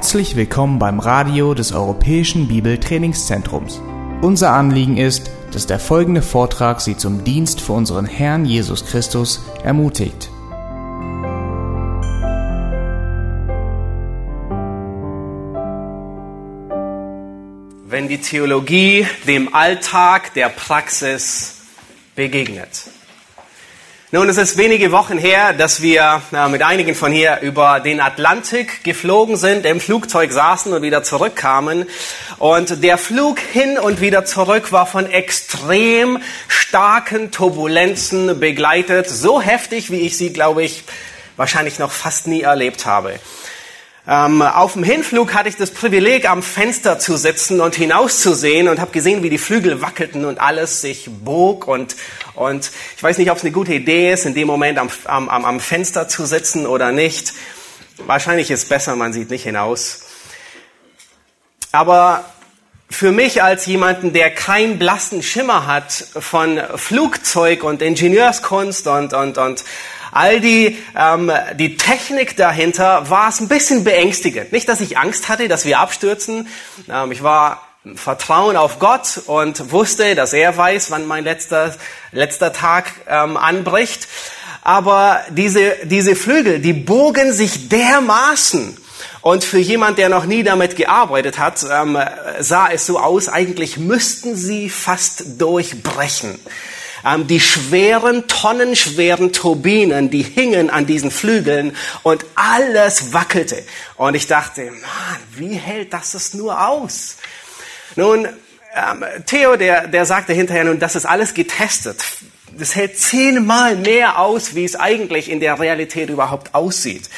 Herzlich willkommen beim Radio des Europäischen Bibeltrainingszentrums. Unser Anliegen ist, dass der folgende Vortrag Sie zum Dienst für unseren Herrn Jesus Christus ermutigt. Wenn die Theologie dem Alltag der Praxis begegnet. Nun, es ist wenige Wochen her, dass wir äh, mit einigen von hier über den Atlantik geflogen sind, im Flugzeug saßen und wieder zurückkamen. Und der Flug hin und wieder zurück war von extrem starken Turbulenzen begleitet. So heftig, wie ich sie, glaube ich, wahrscheinlich noch fast nie erlebt habe. Ähm, auf dem Hinflug hatte ich das Privileg, am Fenster zu sitzen und hinauszusehen und habe gesehen, wie die Flügel wackelten und alles sich bog. Und, und ich weiß nicht, ob es eine gute Idee ist, in dem Moment am, am, am Fenster zu sitzen oder nicht. Wahrscheinlich ist es besser, man sieht nicht hinaus. Aber für mich als jemanden, der keinen blassen Schimmer hat von Flugzeug und Ingenieurskunst und, und, und all die, ähm, die Technik dahinter war es ein bisschen beängstigend. Nicht, dass ich Angst hatte, dass wir abstürzen. Ähm, ich war Vertrauen auf Gott und wusste, dass er weiß, wann mein letzter, letzter Tag ähm, anbricht. Aber diese, diese Flügel, die bogen sich dermaßen. Und für jemand, der noch nie damit gearbeitet hat, ähm, sah es so aus, eigentlich müssten sie fast durchbrechen. Ähm, die schweren, tonnenschweren Turbinen, die hingen an diesen Flügeln und alles wackelte. Und ich dachte, Mann, wie hält das es nur aus? Nun, ähm, Theo, der, der sagte hinterher, nun, das ist alles getestet. Das hält zehnmal mehr aus, wie es eigentlich in der Realität überhaupt aussieht.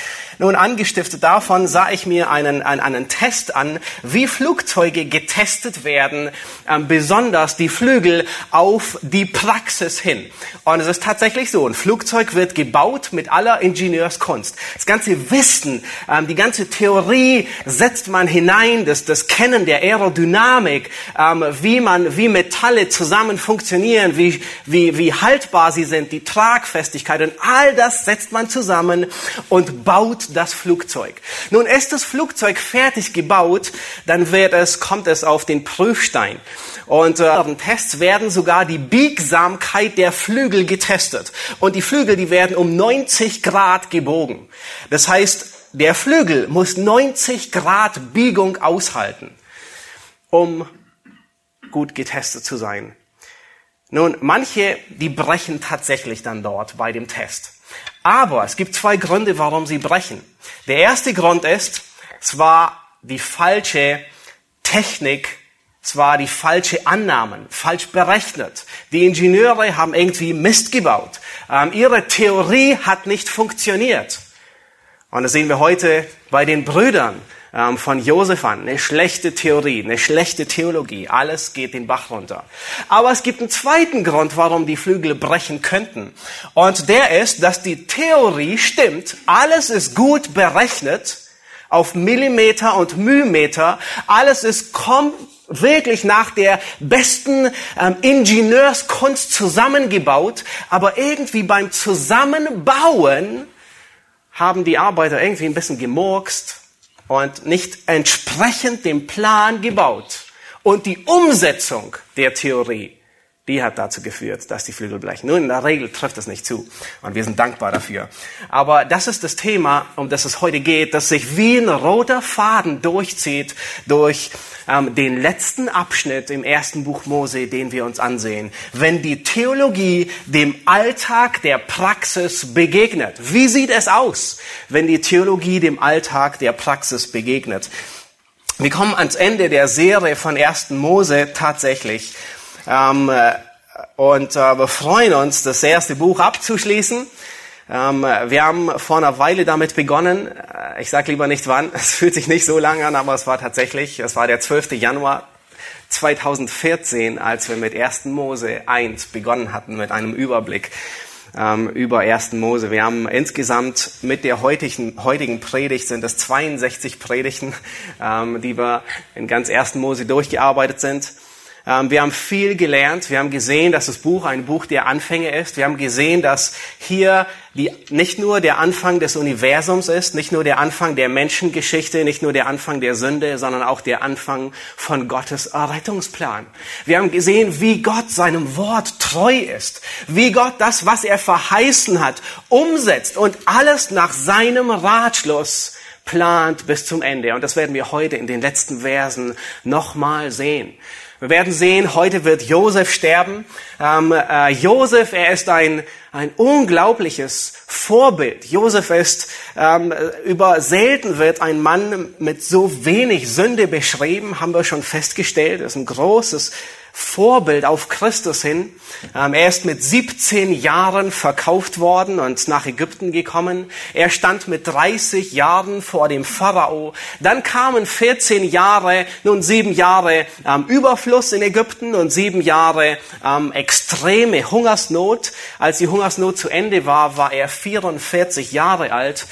Nun, angestiftet davon sah ich mir einen, einen, einen Test an, wie Flugzeuge getestet werden, ähm, besonders die Flügel auf die Praxis hin. Und es ist tatsächlich so, ein Flugzeug wird gebaut mit aller Ingenieurskunst. Das ganze Wissen, ähm, die ganze Theorie setzt man hinein, das, das Kennen der Aerodynamik, ähm, wie man, wie Metalle zusammen funktionieren, wie, wie, wie haltbar sie sind, die Tragfestigkeit und all das setzt man zusammen und baut das Flugzeug. Nun ist das Flugzeug fertig gebaut, dann wird es, kommt es auf den Prüfstein. Und äh, Tests werden sogar die Biegsamkeit der Flügel getestet. Und die Flügel, die werden um 90 Grad gebogen. Das heißt, der Flügel muss 90 Grad Biegung aushalten, um gut getestet zu sein. Nun, manche, die brechen tatsächlich dann dort bei dem Test. Aber es gibt zwei Gründe, warum sie brechen. Der erste Grund ist, es war die falsche Technik, es war die falsche Annahmen, falsch berechnet. Die Ingenieure haben irgendwie Mist gebaut. Ähm, ihre Theorie hat nicht funktioniert. Und das sehen wir heute bei den Brüdern ähm, von Josef an. Eine schlechte Theorie, eine schlechte Theologie. Alles geht den Bach runter. Aber es gibt einen zweiten Grund, warum die Flügel brechen könnten. Und der ist, dass die Theorie stimmt. Alles ist gut berechnet auf Millimeter und Mühmeter. Alles ist kom wirklich nach der besten ähm, Ingenieurskunst zusammengebaut, aber irgendwie beim Zusammenbauen haben die Arbeiter irgendwie ein bisschen gemurkst, und nicht entsprechend dem Plan gebaut. Und die Umsetzung der Theorie, die hat dazu geführt, dass die Flügel brechen. Nun, in der Regel trifft das nicht zu. Und wir sind dankbar dafür. Aber das ist das Thema, um das es heute geht, das sich wie ein roter Faden durchzieht durch ähm, den letzten Abschnitt im ersten Buch Mose, den wir uns ansehen. Wenn die Theologie dem Alltag der Praxis begegnet. Wie sieht es aus, wenn die Theologie dem Alltag der Praxis begegnet? Wir kommen ans Ende der Serie von ersten Mose tatsächlich. Ähm, äh, und äh, wir freuen uns, das erste Buch abzuschließen. Ähm, wir haben vor einer Weile damit begonnen. Äh, ich sage lieber nicht wann. Es fühlt sich nicht so lange an, aber es war tatsächlich, es war der 12. Januar 2014, als wir mit 1. Mose 1 begonnen hatten, mit einem Überblick ähm, über 1. Mose. Wir haben insgesamt mit der heutigen, heutigen Predigt sind es 62 Predigten, ähm, die wir in ganz 1. Mose durchgearbeitet sind. Ähm, wir haben viel gelernt. Wir haben gesehen, dass das Buch ein Buch der Anfänge ist. Wir haben gesehen, dass hier die, nicht nur der Anfang des Universums ist, nicht nur der Anfang der Menschengeschichte, nicht nur der Anfang der Sünde, sondern auch der Anfang von Gottes Errettungsplan. Wir haben gesehen, wie Gott seinem Wort treu ist, wie Gott das, was er verheißen hat, umsetzt und alles nach seinem Ratschluss plant bis zum Ende. Und das werden wir heute in den letzten Versen nochmal sehen. Wir werden sehen, heute wird Josef sterben. Ähm, äh, Josef, er ist ein, ein unglaubliches Vorbild. Josef ist, ähm, über selten wird ein Mann mit so wenig Sünde beschrieben, haben wir schon festgestellt. Er ist ein großes Vorbild auf Christus hin. Ähm, er ist mit 17 Jahren verkauft worden und nach Ägypten gekommen. Er stand mit 30 Jahren vor dem Pharao. Dann kamen 14 Jahre, nun sieben Jahre ähm, Überfluss in Ägypten und sieben Jahre ähm, extreme Hungersnot. Als die Hungersnot zu Ende war, war er 44 Jahre alt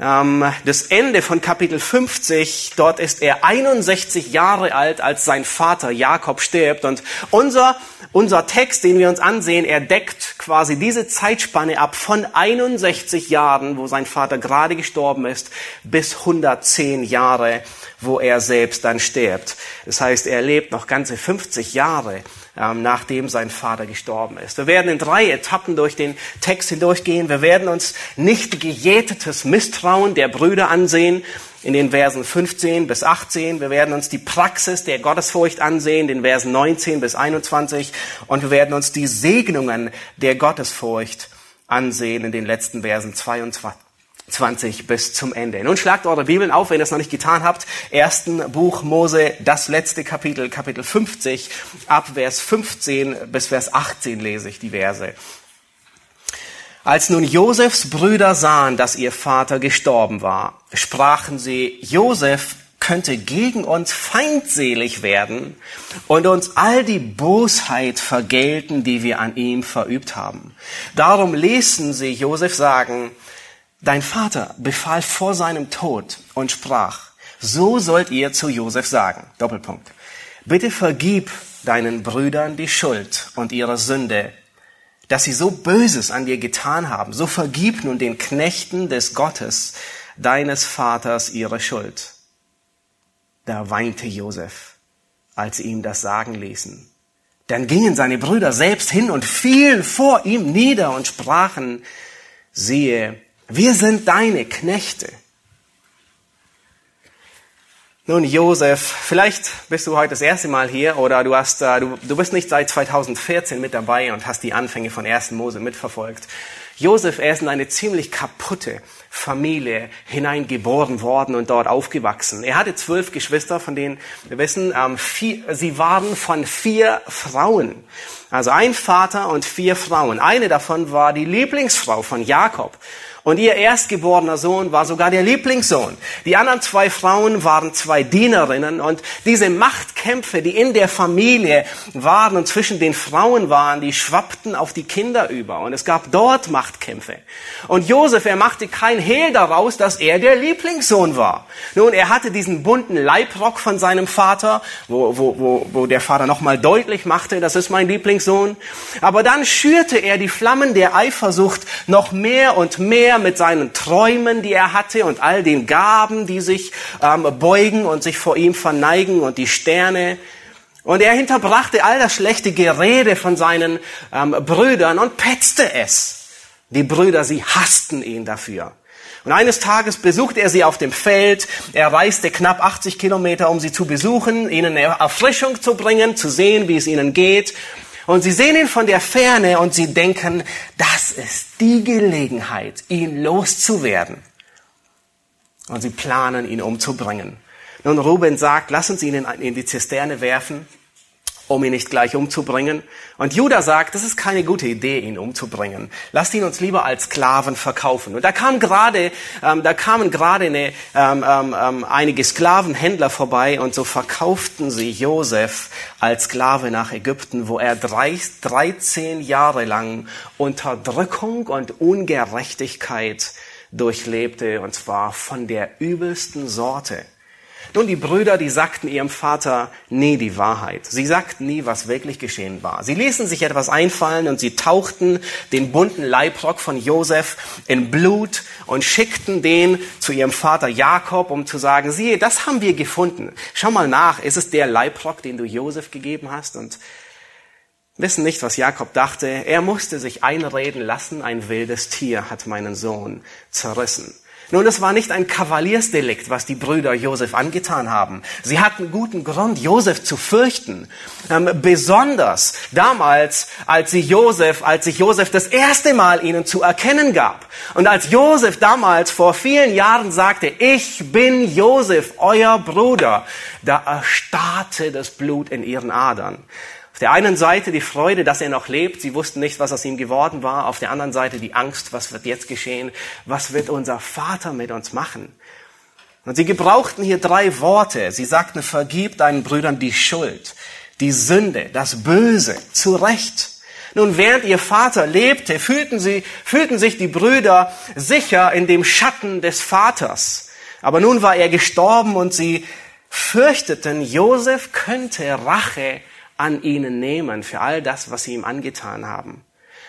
das Ende von Kapitel 50, dort ist er 61 Jahre alt, als sein Vater Jakob stirbt. Und unser, unser Text, den wir uns ansehen, er deckt quasi diese Zeitspanne ab von 61 Jahren, wo sein Vater gerade gestorben ist, bis 110 Jahre, wo er selbst dann stirbt. Das heißt, er lebt noch ganze 50 Jahre ähm, nachdem sein Vater gestorben ist. Wir werden in drei Etappen durch den Text hindurchgehen. Wir werden uns nicht gejätetes Misstrauen der Brüder ansehen in den Versen 15 bis 18. Wir werden uns die Praxis der Gottesfurcht ansehen, den Versen 19 bis 21. Und wir werden uns die Segnungen der Gottesfurcht ansehen in den letzten Versen 22 20 bis zum Ende. Nun schlagt eure Bibeln auf, wenn ihr es noch nicht getan habt. Ersten Buch Mose, das letzte Kapitel, Kapitel 50, ab Vers 15 bis Vers 18 lese ich die Verse. Als nun Josefs Brüder sahen, dass ihr Vater gestorben war, sprachen sie, Josef könnte gegen uns feindselig werden und uns all die Bosheit vergelten, die wir an ihm verübt haben. Darum ließen sie Josef sagen, Dein Vater befahl vor seinem Tod und sprach, so sollt ihr zu Josef sagen, Doppelpunkt, bitte vergib deinen Brüdern die Schuld und ihre Sünde, dass sie so Böses an dir getan haben, so vergib nun den Knechten des Gottes, deines Vaters, ihre Schuld. Da weinte Josef, als sie ihm das sagen ließen. Dann gingen seine Brüder selbst hin und fielen vor ihm nieder und sprachen, siehe, wir sind deine Knechte. Nun, Josef, vielleicht bist du heute das erste Mal hier oder du, hast, äh, du, du bist nicht seit 2014 mit dabei und hast die Anfänge von 1. Mose mitverfolgt. Josef, er ist in eine ziemlich kaputte Familie hineingeboren worden und dort aufgewachsen. Er hatte zwölf Geschwister, von denen wir wissen, ähm, vier, sie waren von vier Frauen. Also ein Vater und vier Frauen. Eine davon war die Lieblingsfrau von Jakob. Und ihr erstgeborener Sohn war sogar der Lieblingssohn. Die anderen zwei Frauen waren zwei Dienerinnen und diese Machtkämpfe, die in der Familie waren und zwischen den Frauen waren, die schwappten auf die Kinder über. Und es gab dort Machtkämpfe. Und Josef, er machte kein Hehl daraus, dass er der Lieblingssohn war. Nun, er hatte diesen bunten Leibrock von seinem Vater, wo, wo, wo, wo der Vater nochmal deutlich machte, das ist mein Lieblingssohn. Aber dann schürte er die Flammen der Eifersucht noch mehr und mehr mit seinen Träumen, die er hatte und all den Gaben, die sich ähm, beugen und sich vor ihm verneigen und die Sterne. Und er hinterbrachte all das schlechte Gerede von seinen ähm, Brüdern und petzte es. Die Brüder, sie hassten ihn dafür. Und eines Tages besuchte er sie auf dem Feld. Er reiste knapp 80 Kilometer, um sie zu besuchen, ihnen Erfrischung zu bringen, zu sehen, wie es ihnen geht. Und sie sehen ihn von der Ferne und sie denken, das ist die Gelegenheit, ihn loszuwerden. Und sie planen, ihn umzubringen. Nun, Ruben sagt, lass uns ihn in die Zisterne werfen um ihn nicht gleich umzubringen. Und Judah sagt, das ist keine gute Idee, ihn umzubringen. Lasst ihn uns lieber als Sklaven verkaufen. Und da kam gerade, ähm, da kamen gerade eine, ähm, ähm, ähm einige Sklavenhändler vorbei und so verkauften sie Josef als Sklave nach Ägypten, wo er drei, 13 Jahre lang Unterdrückung und Ungerechtigkeit durchlebte, und zwar von der übelsten Sorte. Nun, die Brüder, die sagten ihrem Vater nie die Wahrheit. Sie sagten nie, was wirklich geschehen war. Sie ließen sich etwas einfallen und sie tauchten den bunten Leibrock von Josef in Blut und schickten den zu ihrem Vater Jakob, um zu sagen, siehe, das haben wir gefunden. Schau mal nach, ist es der Leibrock, den du Josef gegeben hast? Und wissen nicht, was Jakob dachte. Er musste sich einreden lassen, ein wildes Tier hat meinen Sohn zerrissen. Nun, es war nicht ein Kavaliersdelikt, was die Brüder Josef angetan haben. Sie hatten guten Grund, Josef zu fürchten. Ähm, besonders damals, als sie Josef, als sich Josef das erste Mal ihnen zu erkennen gab. Und als Josef damals vor vielen Jahren sagte, ich bin Josef, euer Bruder, da erstarrte das Blut in ihren Adern der einen Seite die Freude, dass er noch lebt. Sie wussten nicht, was aus ihm geworden war. Auf der anderen Seite die Angst, was wird jetzt geschehen? Was wird unser Vater mit uns machen? Und sie gebrauchten hier drei Worte. Sie sagten, vergib deinen Brüdern die Schuld, die Sünde, das Böse, zu Recht. Nun, während ihr Vater lebte, fühlten, sie, fühlten sich die Brüder sicher in dem Schatten des Vaters. Aber nun war er gestorben und sie fürchteten, Josef könnte Rache an ihnen nehmen für all das, was sie ihm angetan haben.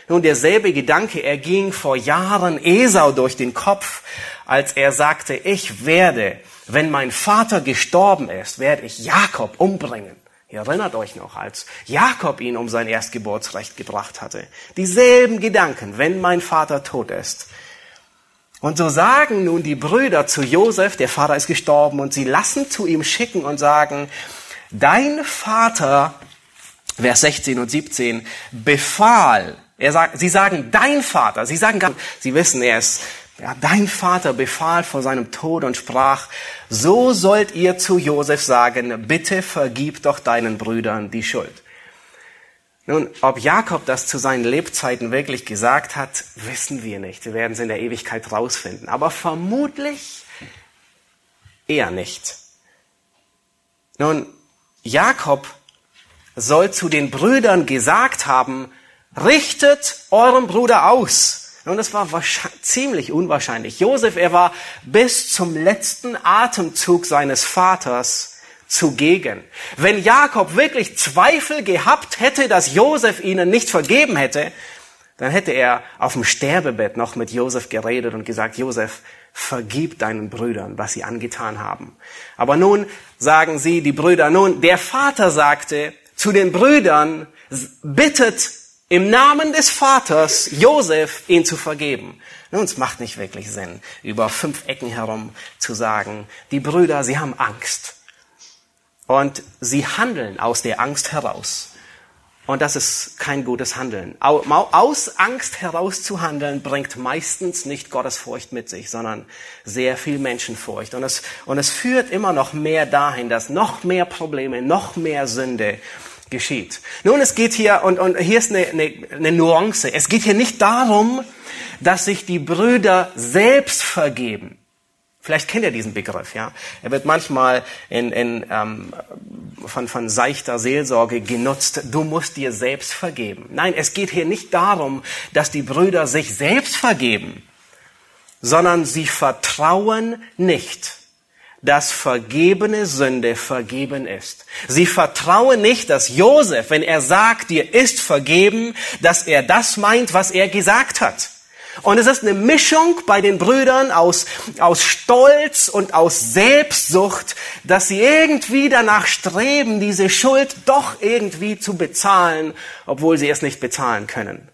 Nun, derselbe Gedanke erging vor Jahren Esau durch den Kopf, als er sagte, ich werde, wenn mein Vater gestorben ist, werde ich Jakob umbringen. Ihr erinnert euch noch, als Jakob ihn um sein Erstgeburtsrecht gebracht hatte. Dieselben Gedanken, wenn mein Vater tot ist. Und so sagen nun die Brüder zu Josef, der Vater ist gestorben, und sie lassen zu ihm schicken und sagen, dein Vater Vers 16 und 17, befahl, er sagt, sie sagen, dein Vater, sie sagen, sie wissen, er ist, ja, dein Vater befahl vor seinem Tod und sprach, so sollt ihr zu Josef sagen, bitte vergib doch deinen Brüdern die Schuld. Nun, ob Jakob das zu seinen Lebzeiten wirklich gesagt hat, wissen wir nicht. Wir werden es in der Ewigkeit rausfinden. Aber vermutlich eher nicht. Nun, Jakob soll zu den Brüdern gesagt haben, richtet euren Bruder aus. Und das war ziemlich unwahrscheinlich. Josef, er war bis zum letzten Atemzug seines Vaters zugegen. Wenn Jakob wirklich Zweifel gehabt hätte, dass Josef ihnen nicht vergeben hätte, dann hätte er auf dem Sterbebett noch mit Josef geredet und gesagt, Josef, vergib deinen Brüdern, was sie angetan haben. Aber nun sagen sie, die Brüder, nun, der Vater sagte, zu den Brüdern, bittet im Namen des Vaters Josef, ihn zu vergeben. Nun, es macht nicht wirklich Sinn, über fünf Ecken herum zu sagen, die Brüder, sie haben Angst. Und sie handeln aus der Angst heraus. Und das ist kein gutes Handeln. Aus Angst heraus zu handeln bringt meistens nicht Gottesfurcht mit sich, sondern sehr viel Menschenfurcht. Und es, und es führt immer noch mehr dahin, dass noch mehr Probleme, noch mehr Sünde geschieht. Nun, es geht hier, und, und hier ist eine, eine, eine Nuance, es geht hier nicht darum, dass sich die Brüder selbst vergeben. Vielleicht kennt ihr diesen Begriff, ja. Er wird manchmal in, in, ähm, von, von seichter Seelsorge genutzt. Du musst dir selbst vergeben. Nein, es geht hier nicht darum, dass die Brüder sich selbst vergeben, sondern sie vertrauen nicht dass vergebene Sünde vergeben ist. Sie vertrauen nicht, dass Josef, wenn er sagt, dir ist vergeben, dass er das meint, was er gesagt hat. Und es ist eine Mischung bei den Brüdern aus, aus Stolz und aus Selbstsucht, dass sie irgendwie danach streben, diese Schuld doch irgendwie zu bezahlen, obwohl sie es nicht bezahlen können.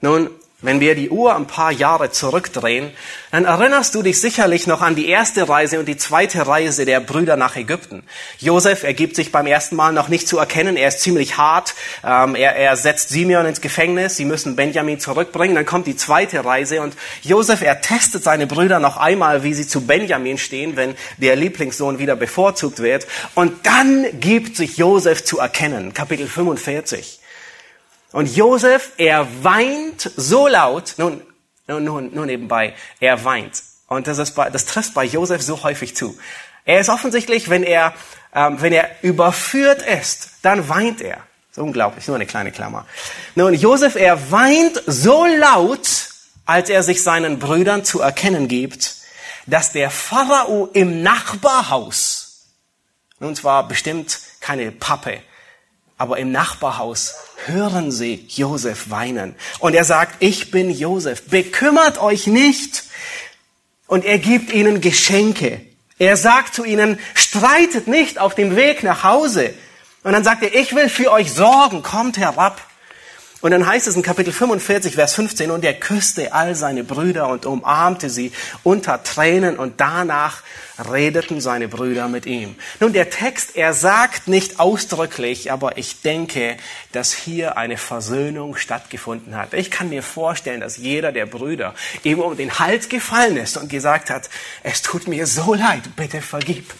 Nun, wenn wir die Uhr ein paar Jahre zurückdrehen, dann erinnerst du dich sicherlich noch an die erste Reise und die zweite Reise der Brüder nach Ägypten. Josef ergibt sich beim ersten Mal noch nicht zu erkennen. Er ist ziemlich hart. Ähm, er, er setzt Simeon ins Gefängnis. Sie müssen Benjamin zurückbringen. Dann kommt die zweite Reise und Josef, er testet seine Brüder noch einmal, wie sie zu Benjamin stehen, wenn der Lieblingssohn wieder bevorzugt wird. Und dann gibt sich Josef zu erkennen. Kapitel 45. Und Josef, er weint so laut, nun, nun, nun, nun nebenbei, er weint. Und das, ist bei, das trifft bei Josef so häufig zu. Er ist offensichtlich, wenn er, ähm, wenn er überführt ist, dann weint er. So unglaublich, nur eine kleine Klammer. Nun, Josef, er weint so laut, als er sich seinen Brüdern zu erkennen gibt, dass der Pharao im Nachbarhaus, und zwar bestimmt keine Pappe, aber im Nachbarhaus hören sie Josef weinen. Und er sagt, ich bin Josef, bekümmert euch nicht. Und er gibt ihnen Geschenke. Er sagt zu ihnen, streitet nicht auf dem Weg nach Hause. Und dann sagt er, ich will für euch sorgen, kommt herab. Und dann heißt es in Kapitel 45, Vers 15, und er küsste all seine Brüder und umarmte sie unter Tränen und danach redeten seine Brüder mit ihm. Nun, der Text, er sagt nicht ausdrücklich, aber ich denke, dass hier eine Versöhnung stattgefunden hat. Ich kann mir vorstellen, dass jeder der Brüder ihm um den Hals gefallen ist und gesagt hat, es tut mir so leid, bitte vergib.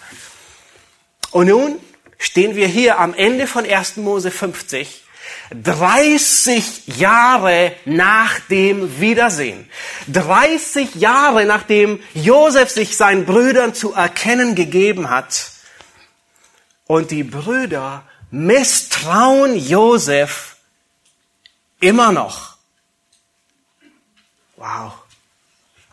Und nun stehen wir hier am Ende von 1. Mose 50 30 Jahre nach dem Wiedersehen. 30 Jahre nachdem Josef sich seinen Brüdern zu erkennen gegeben hat. Und die Brüder misstrauen Josef immer noch. Wow.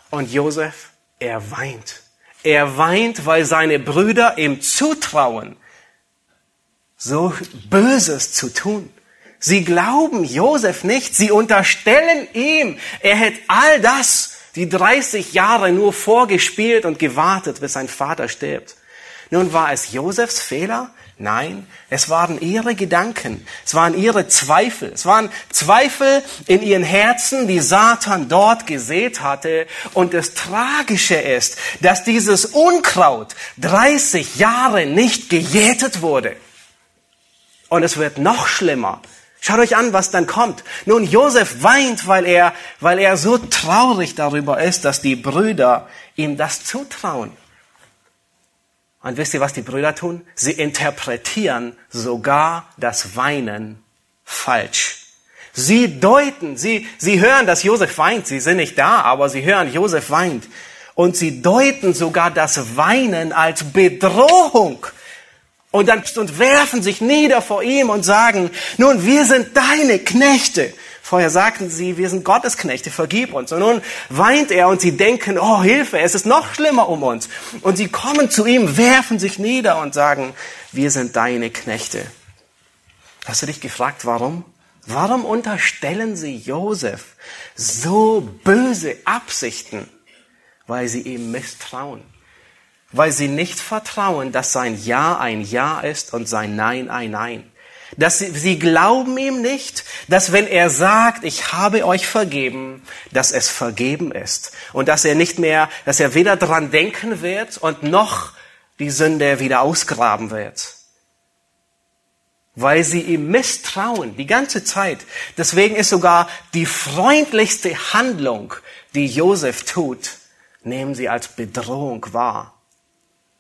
Und Josef, er weint. Er weint, weil seine Brüder ihm zutrauen, so Böses zu tun. Sie glauben Josef nicht. Sie unterstellen ihm, er hätte all das, die 30 Jahre nur vorgespielt und gewartet, bis sein Vater stirbt. Nun war es Josefs Fehler? Nein, es waren ihre Gedanken, es waren ihre Zweifel, es waren Zweifel in ihren Herzen, die Satan dort gesät hatte. Und das Tragische ist, dass dieses Unkraut 30 Jahre nicht gejätet wurde. Und es wird noch schlimmer. Schaut euch an, was dann kommt. Nun, Josef weint, weil er, weil er so traurig darüber ist, dass die Brüder ihm das zutrauen. Und wisst ihr, was die Brüder tun? Sie interpretieren sogar das Weinen falsch. Sie deuten, sie, sie hören, dass Josef weint. Sie sind nicht da, aber sie hören, Josef weint. Und sie deuten sogar das Weinen als Bedrohung und dann und werfen sich nieder vor ihm und sagen, nun, wir sind deine Knechte. Vorher sagten sie, wir sind Gottes Knechte, vergib uns. Und nun weint er und sie denken, oh Hilfe, es ist noch schlimmer um uns. Und sie kommen zu ihm, werfen sich nieder und sagen, wir sind deine Knechte. Hast du dich gefragt, warum? Warum unterstellen sie Josef so böse Absichten? Weil sie ihm misstrauen weil sie nicht vertrauen, dass sein Ja ein Ja ist und sein Nein ein Nein. Dass sie, sie glauben ihm nicht, dass wenn er sagt, ich habe euch vergeben, dass es vergeben ist und dass er nicht mehr, dass er weder dran denken wird und noch die Sünde wieder ausgraben wird. Weil sie ihm misstrauen die ganze Zeit. Deswegen ist sogar die freundlichste Handlung, die Josef tut, nehmen sie als Bedrohung wahr.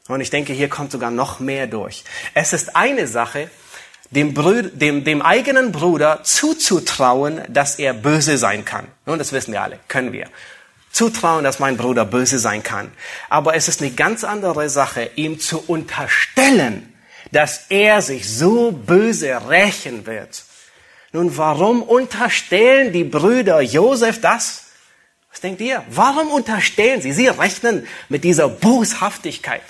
Und ich denke, hier kommt sogar noch mehr durch. Es ist eine Sache, dem, Brüder, dem, dem eigenen Bruder zuzutrauen, dass er böse sein kann. Nun, das wissen wir alle, können wir. Zutrauen, dass mein Bruder böse sein kann. Aber es ist eine ganz andere Sache, ihm zu unterstellen, dass er sich so böse rächen wird. Nun, warum unterstellen die Brüder Josef das? Was denkt ihr? Warum unterstellen sie? Sie rechnen mit dieser Boshaftigkeit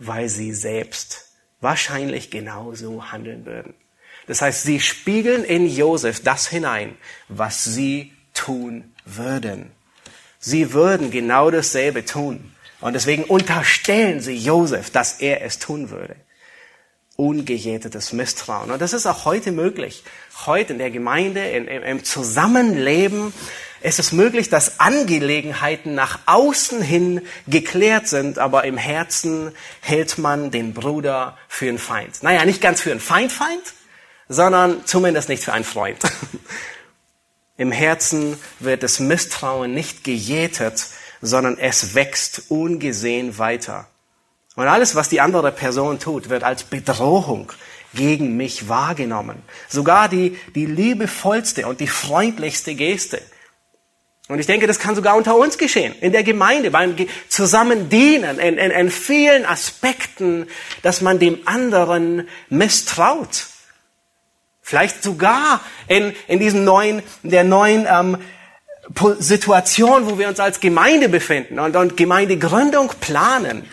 weil sie selbst wahrscheinlich genauso handeln würden. Das heißt, sie spiegeln in Josef das hinein, was sie tun würden. Sie würden genau dasselbe tun. Und deswegen unterstellen sie Josef, dass er es tun würde. Ungejätetes Misstrauen. Und das ist auch heute möglich. Heute in der Gemeinde, in, im Zusammenleben es ist möglich, dass Angelegenheiten nach außen hin geklärt sind, aber im Herzen hält man den Bruder für einen Feind. Naja, nicht ganz für einen Feindfeind, sondern zumindest nicht für einen Freund. Im Herzen wird das Misstrauen nicht gejätet, sondern es wächst ungesehen weiter. Und alles, was die andere Person tut, wird als Bedrohung gegen mich wahrgenommen. Sogar die, die liebevollste und die freundlichste Geste und ich denke, das kann sogar unter uns geschehen, in der Gemeinde, beim Zusammendienen, in, in, in vielen Aspekten, dass man dem anderen misstraut. Vielleicht sogar in, in diesem neuen, der neuen ähm, Situation, wo wir uns als Gemeinde befinden und, und Gemeindegründung planen.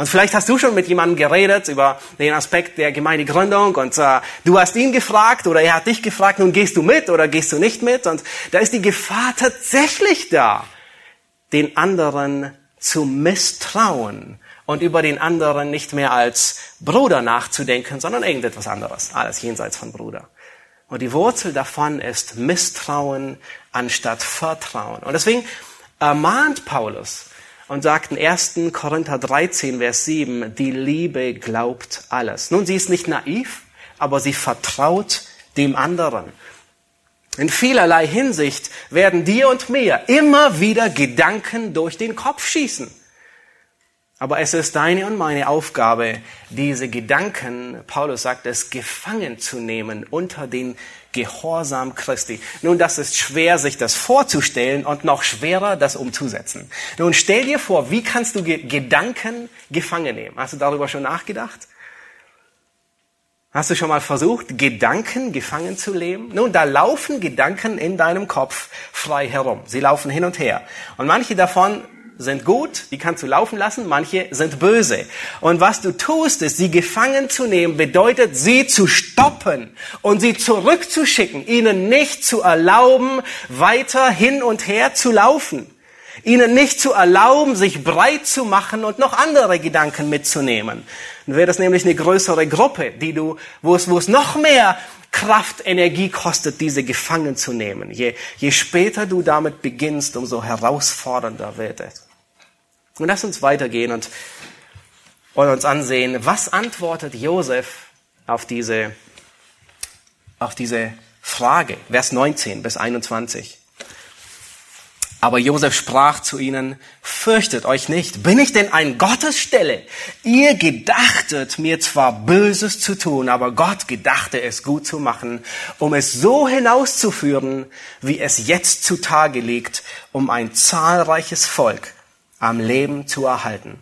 Und vielleicht hast du schon mit jemandem geredet über den Aspekt der Gemeindegründung und äh, du hast ihn gefragt oder er hat dich gefragt, nun gehst du mit oder gehst du nicht mit? Und da ist die Gefahr tatsächlich da, den anderen zu misstrauen und über den anderen nicht mehr als Bruder nachzudenken, sondern irgendetwas anderes, alles jenseits von Bruder. Und die Wurzel davon ist Misstrauen anstatt Vertrauen. Und deswegen ermahnt Paulus und sagt in 1. Korinther 13, Vers 7, die Liebe glaubt alles. Nun, sie ist nicht naiv, aber sie vertraut dem anderen. In vielerlei Hinsicht werden dir und mir immer wieder Gedanken durch den Kopf schießen. Aber es ist deine und meine Aufgabe, diese Gedanken, Paulus sagt es, gefangen zu nehmen unter den Gehorsam Christi. Nun, das ist schwer, sich das vorzustellen und noch schwerer, das umzusetzen. Nun, stell dir vor, wie kannst du Gedanken gefangen nehmen? Hast du darüber schon nachgedacht? Hast du schon mal versucht, Gedanken gefangen zu leben? Nun, da laufen Gedanken in deinem Kopf frei herum. Sie laufen hin und her. Und manche davon sind gut, die kannst du laufen lassen, manche sind böse. Und was du tust, ist, sie gefangen zu nehmen, bedeutet, sie zu stoppen und sie zurückzuschicken, ihnen nicht zu erlauben, weiter hin und her zu laufen. Ihnen nicht zu erlauben, sich breit zu machen und noch andere Gedanken mitzunehmen. Dann wäre das nämlich eine größere Gruppe, die du, wo es, wo es noch mehr Kraft, Energie kostet, diese gefangen zu nehmen. Je, je später du damit beginnst, umso herausfordernder wird es. Und lass uns weitergehen und, uns ansehen, was antwortet Josef auf diese, auf diese Frage. Vers 19 bis 21. Aber Josef sprach zu ihnen, fürchtet euch nicht, bin ich denn ein Gottesstelle? Ihr gedachtet mir zwar Böses zu tun, aber Gott gedachte es gut zu machen, um es so hinauszuführen, wie es jetzt zutage liegt, um ein zahlreiches Volk am Leben zu erhalten.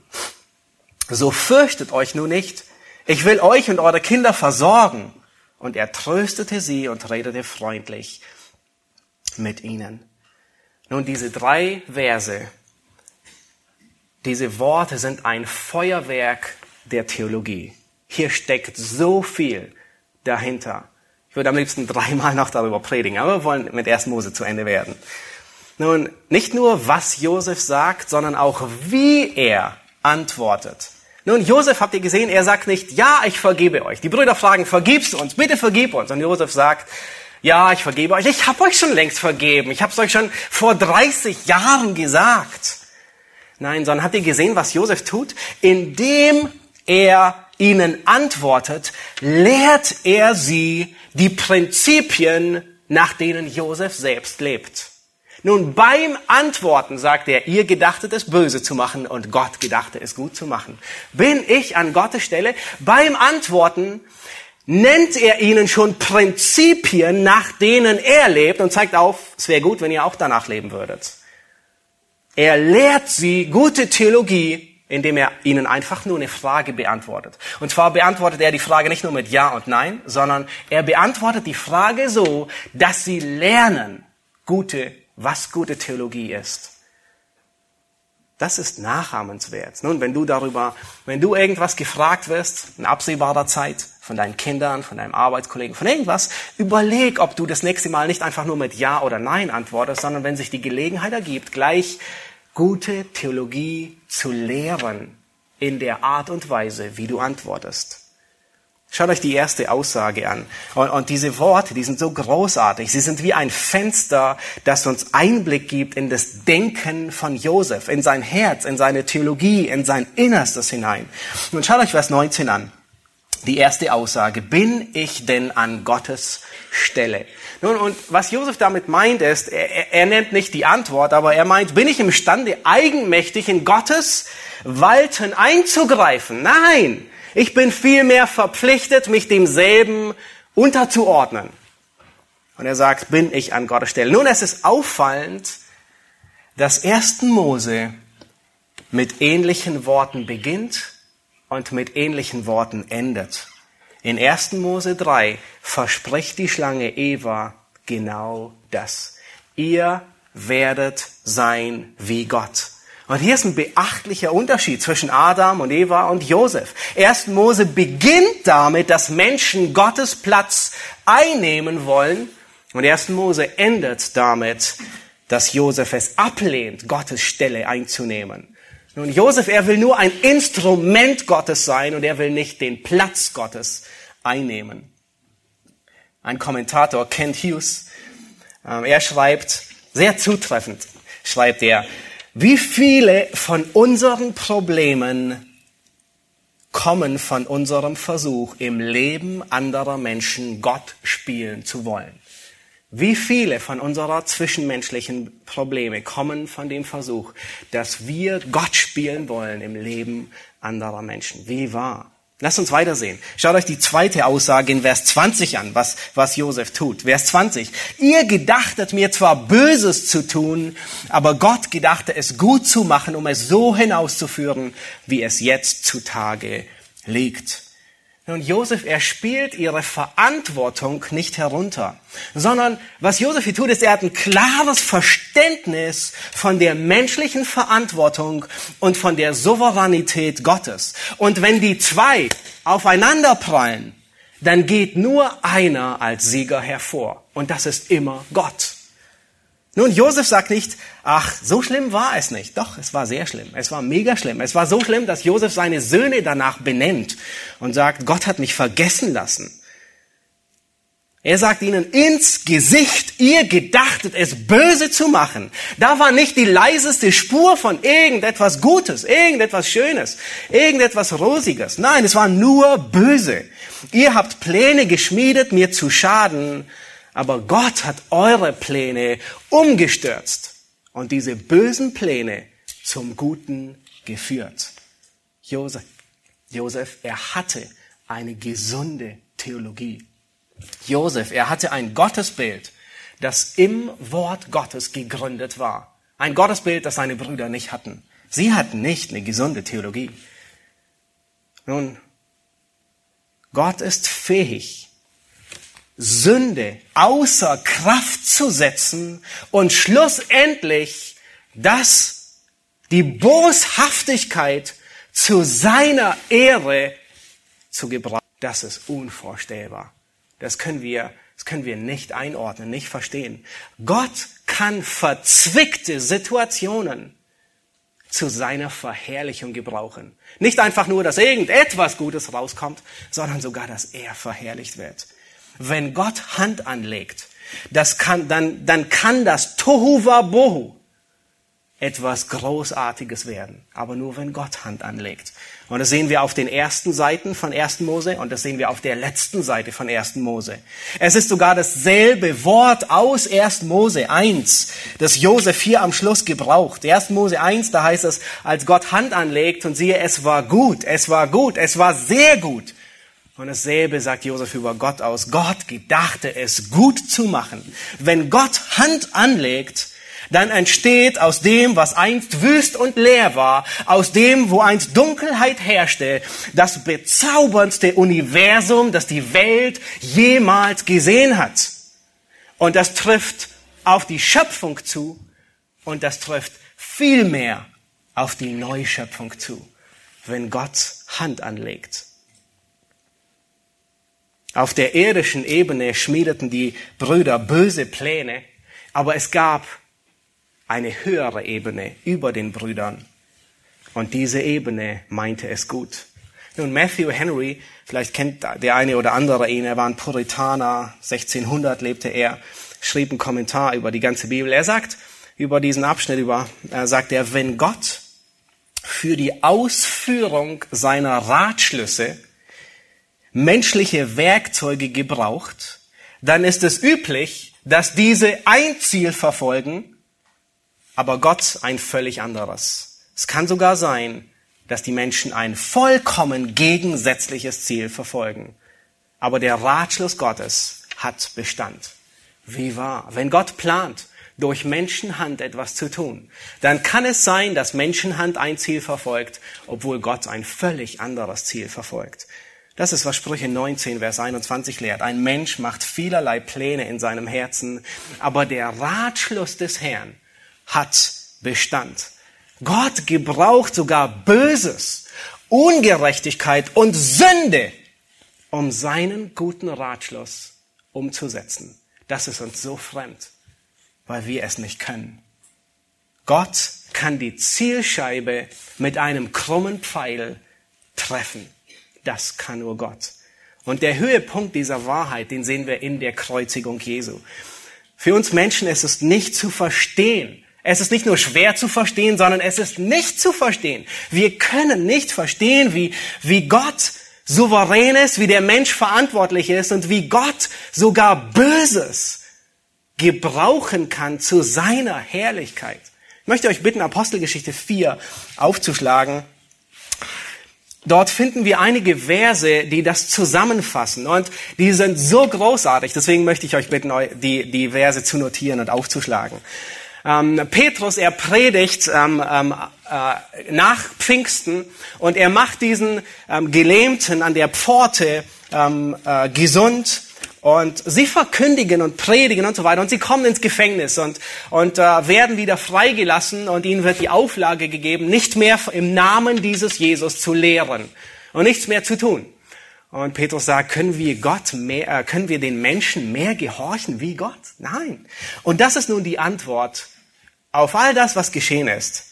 So fürchtet euch nun nicht. Ich will euch und eure Kinder versorgen. Und er tröstete sie und redete freundlich mit ihnen. Nun, diese drei Verse, diese Worte sind ein Feuerwerk der Theologie. Hier steckt so viel dahinter. Ich würde am liebsten dreimal noch darüber predigen, aber wir wollen mit 1. Mose zu Ende werden. Nun, nicht nur was Josef sagt, sondern auch wie er antwortet. Nun, Josef habt ihr gesehen, er sagt nicht, ja, ich vergebe euch. Die Brüder fragen, vergibst uns? Bitte vergib uns. Und Josef sagt, ja, ich vergebe euch. Ich habe euch schon längst vergeben. Ich habe es euch schon vor 30 Jahren gesagt. Nein, sondern habt ihr gesehen, was Josef tut? Indem er ihnen antwortet, lehrt er sie die Prinzipien, nach denen Josef selbst lebt. Nun, beim Antworten sagt er, ihr gedachtet es böse zu machen und Gott gedachte es gut zu machen. Bin ich an Gottes Stelle? Beim Antworten nennt er ihnen schon Prinzipien, nach denen er lebt und zeigt auf, es wäre gut, wenn ihr auch danach leben würdet. Er lehrt sie gute Theologie, indem er ihnen einfach nur eine Frage beantwortet. Und zwar beantwortet er die Frage nicht nur mit Ja und Nein, sondern er beantwortet die Frage so, dass sie lernen, gute was gute Theologie ist. Das ist nachahmenswert. Nun, wenn du darüber, wenn du irgendwas gefragt wirst, in absehbarer Zeit, von deinen Kindern, von deinem Arbeitskollegen, von irgendwas, überleg, ob du das nächste Mal nicht einfach nur mit Ja oder Nein antwortest, sondern wenn sich die Gelegenheit ergibt, gleich gute Theologie zu lehren in der Art und Weise, wie du antwortest. Schaut euch die erste Aussage an. Und, und, diese Worte, die sind so großartig. Sie sind wie ein Fenster, das uns Einblick gibt in das Denken von Josef, in sein Herz, in seine Theologie, in sein Innerstes hinein. Nun schaut euch Vers 19 an. Die erste Aussage. Bin ich denn an Gottes Stelle? Nun, und was Josef damit meint ist, er, er nennt nicht die Antwort, aber er meint, bin ich imstande, eigenmächtig in Gottes Walten einzugreifen? Nein! Ich bin vielmehr verpflichtet, mich demselben unterzuordnen. Und er sagt, bin ich an Gottes Stelle. Nun, es ist auffallend, dass 1. Mose mit ähnlichen Worten beginnt und mit ähnlichen Worten endet. In 1. Mose 3 verspricht die Schlange Eva genau das. Ihr werdet sein wie Gott. Und hier ist ein beachtlicher Unterschied zwischen Adam und Eva und Josef. Erst Mose beginnt damit, dass Menschen Gottes Platz einnehmen wollen. Und erst Mose endet damit, dass Josef es ablehnt, Gottes Stelle einzunehmen. Nun, Josef, er will nur ein Instrument Gottes sein und er will nicht den Platz Gottes einnehmen. Ein Kommentator, Kent Hughes, ähm, er schreibt, sehr zutreffend, schreibt er, wie viele von unseren Problemen kommen von unserem Versuch, im Leben anderer Menschen Gott spielen zu wollen? Wie viele von unserer zwischenmenschlichen Probleme kommen von dem Versuch, dass wir Gott spielen wollen im Leben anderer Menschen? Wie wahr? Lasst uns weitersehen. Schaut euch die zweite Aussage in Vers 20 an, was, was Josef tut. Vers 20. Ihr gedachtet mir zwar Böses zu tun, aber Gott gedachte es gut zu machen, um es so hinauszuführen, wie es jetzt zutage liegt. Nun, Josef, er spielt ihre Verantwortung nicht herunter, sondern was Josef hier tut, ist, er hat ein klares Verständnis von der menschlichen Verantwortung und von der Souveränität Gottes. Und wenn die zwei aufeinander prallen, dann geht nur einer als Sieger hervor. Und das ist immer Gott. Nun, Josef sagt nicht, ach, so schlimm war es nicht. Doch, es war sehr schlimm. Es war mega schlimm. Es war so schlimm, dass Josef seine Söhne danach benennt und sagt, Gott hat mich vergessen lassen. Er sagt ihnen ins Gesicht, ihr gedachtet es böse zu machen. Da war nicht die leiseste Spur von irgendetwas Gutes, irgendetwas Schönes, irgendetwas Rosiges. Nein, es war nur böse. Ihr habt Pläne geschmiedet, mir zu schaden aber Gott hat eure Pläne umgestürzt und diese bösen Pläne zum Guten geführt. Josef, Josef, er hatte eine gesunde Theologie. Josef, er hatte ein Gottesbild, das im Wort Gottes gegründet war. Ein Gottesbild, das seine Brüder nicht hatten. Sie hatten nicht eine gesunde Theologie. Nun, Gott ist fähig, Sünde außer Kraft zu setzen und schlussendlich das, die Boshaftigkeit zu seiner Ehre zu gebrauchen. Das ist unvorstellbar. Das können wir, das können wir nicht einordnen, nicht verstehen. Gott kann verzwickte Situationen zu seiner Verherrlichung gebrauchen. Nicht einfach nur, dass irgendetwas Gutes rauskommt, sondern sogar, dass er verherrlicht wird. Wenn Gott Hand anlegt, das kann, dann, dann kann das Tohu Wabohu etwas Großartiges werden. Aber nur wenn Gott Hand anlegt. Und das sehen wir auf den ersten Seiten von 1. Mose und das sehen wir auf der letzten Seite von 1. Mose. Es ist sogar dasselbe Wort aus 1. Mose 1, das Josef hier am Schluss gebraucht. 1. Mose 1, da heißt es, als Gott Hand anlegt und siehe, es war gut, es war gut, es war sehr gut. Und dasselbe sagt Josef über Gott aus. Gott gedachte es gut zu machen. Wenn Gott Hand anlegt, dann entsteht aus dem, was einst wüst und leer war, aus dem, wo einst Dunkelheit herrschte, das bezauberndste Universum, das die Welt jemals gesehen hat. Und das trifft auf die Schöpfung zu und das trifft viel mehr auf die Neuschöpfung zu, wenn Gott Hand anlegt. Auf der irdischen Ebene schmiedeten die Brüder böse Pläne, aber es gab eine höhere Ebene über den Brüdern. Und diese Ebene meinte es gut. Nun, Matthew Henry, vielleicht kennt der eine oder andere ihn, er war ein Puritaner, 1600 lebte er, schrieb einen Kommentar über die ganze Bibel. Er sagt über diesen Abschnitt über, er sagt er, wenn Gott für die Ausführung seiner Ratschlüsse menschliche Werkzeuge gebraucht, dann ist es üblich, dass diese ein Ziel verfolgen, aber Gott ein völlig anderes. Es kann sogar sein, dass die Menschen ein vollkommen gegensätzliches Ziel verfolgen. Aber der Ratschluss Gottes hat Bestand. Wie wahr? Wenn Gott plant, durch Menschenhand etwas zu tun, dann kann es sein, dass Menschenhand ein Ziel verfolgt, obwohl Gott ein völlig anderes Ziel verfolgt. Das ist, was Sprüche 19, Vers 21 lehrt. Ein Mensch macht vielerlei Pläne in seinem Herzen, aber der Ratschluss des Herrn hat Bestand. Gott gebraucht sogar Böses, Ungerechtigkeit und Sünde, um seinen guten Ratschluss umzusetzen. Das ist uns so fremd, weil wir es nicht können. Gott kann die Zielscheibe mit einem krummen Pfeil treffen. Das kann nur Gott. Und der Höhepunkt dieser Wahrheit, den sehen wir in der Kreuzigung Jesu. Für uns Menschen ist es nicht zu verstehen. Es ist nicht nur schwer zu verstehen, sondern es ist nicht zu verstehen. Wir können nicht verstehen, wie, wie Gott souverän ist, wie der Mensch verantwortlich ist und wie Gott sogar Böses gebrauchen kann zu seiner Herrlichkeit. Ich möchte euch bitten, Apostelgeschichte 4 aufzuschlagen. Dort finden wir einige Verse, die das zusammenfassen und die sind so großartig. Deswegen möchte ich euch bitten, die, die Verse zu notieren und aufzuschlagen. Ähm, Petrus, er predigt ähm, ähm, äh, nach Pfingsten und er macht diesen ähm, Gelähmten an der Pforte ähm, äh, gesund und sie verkündigen und predigen und so weiter. Und sie kommen ins Gefängnis und, und äh, werden wieder freigelassen. Und ihnen wird die Auflage gegeben, nicht mehr im Namen dieses Jesus zu lehren und nichts mehr zu tun. Und Petrus sagt, können wir Gott mehr, äh, können wir den Menschen mehr gehorchen wie Gott? Nein. Und das ist nun die Antwort auf all das, was geschehen ist.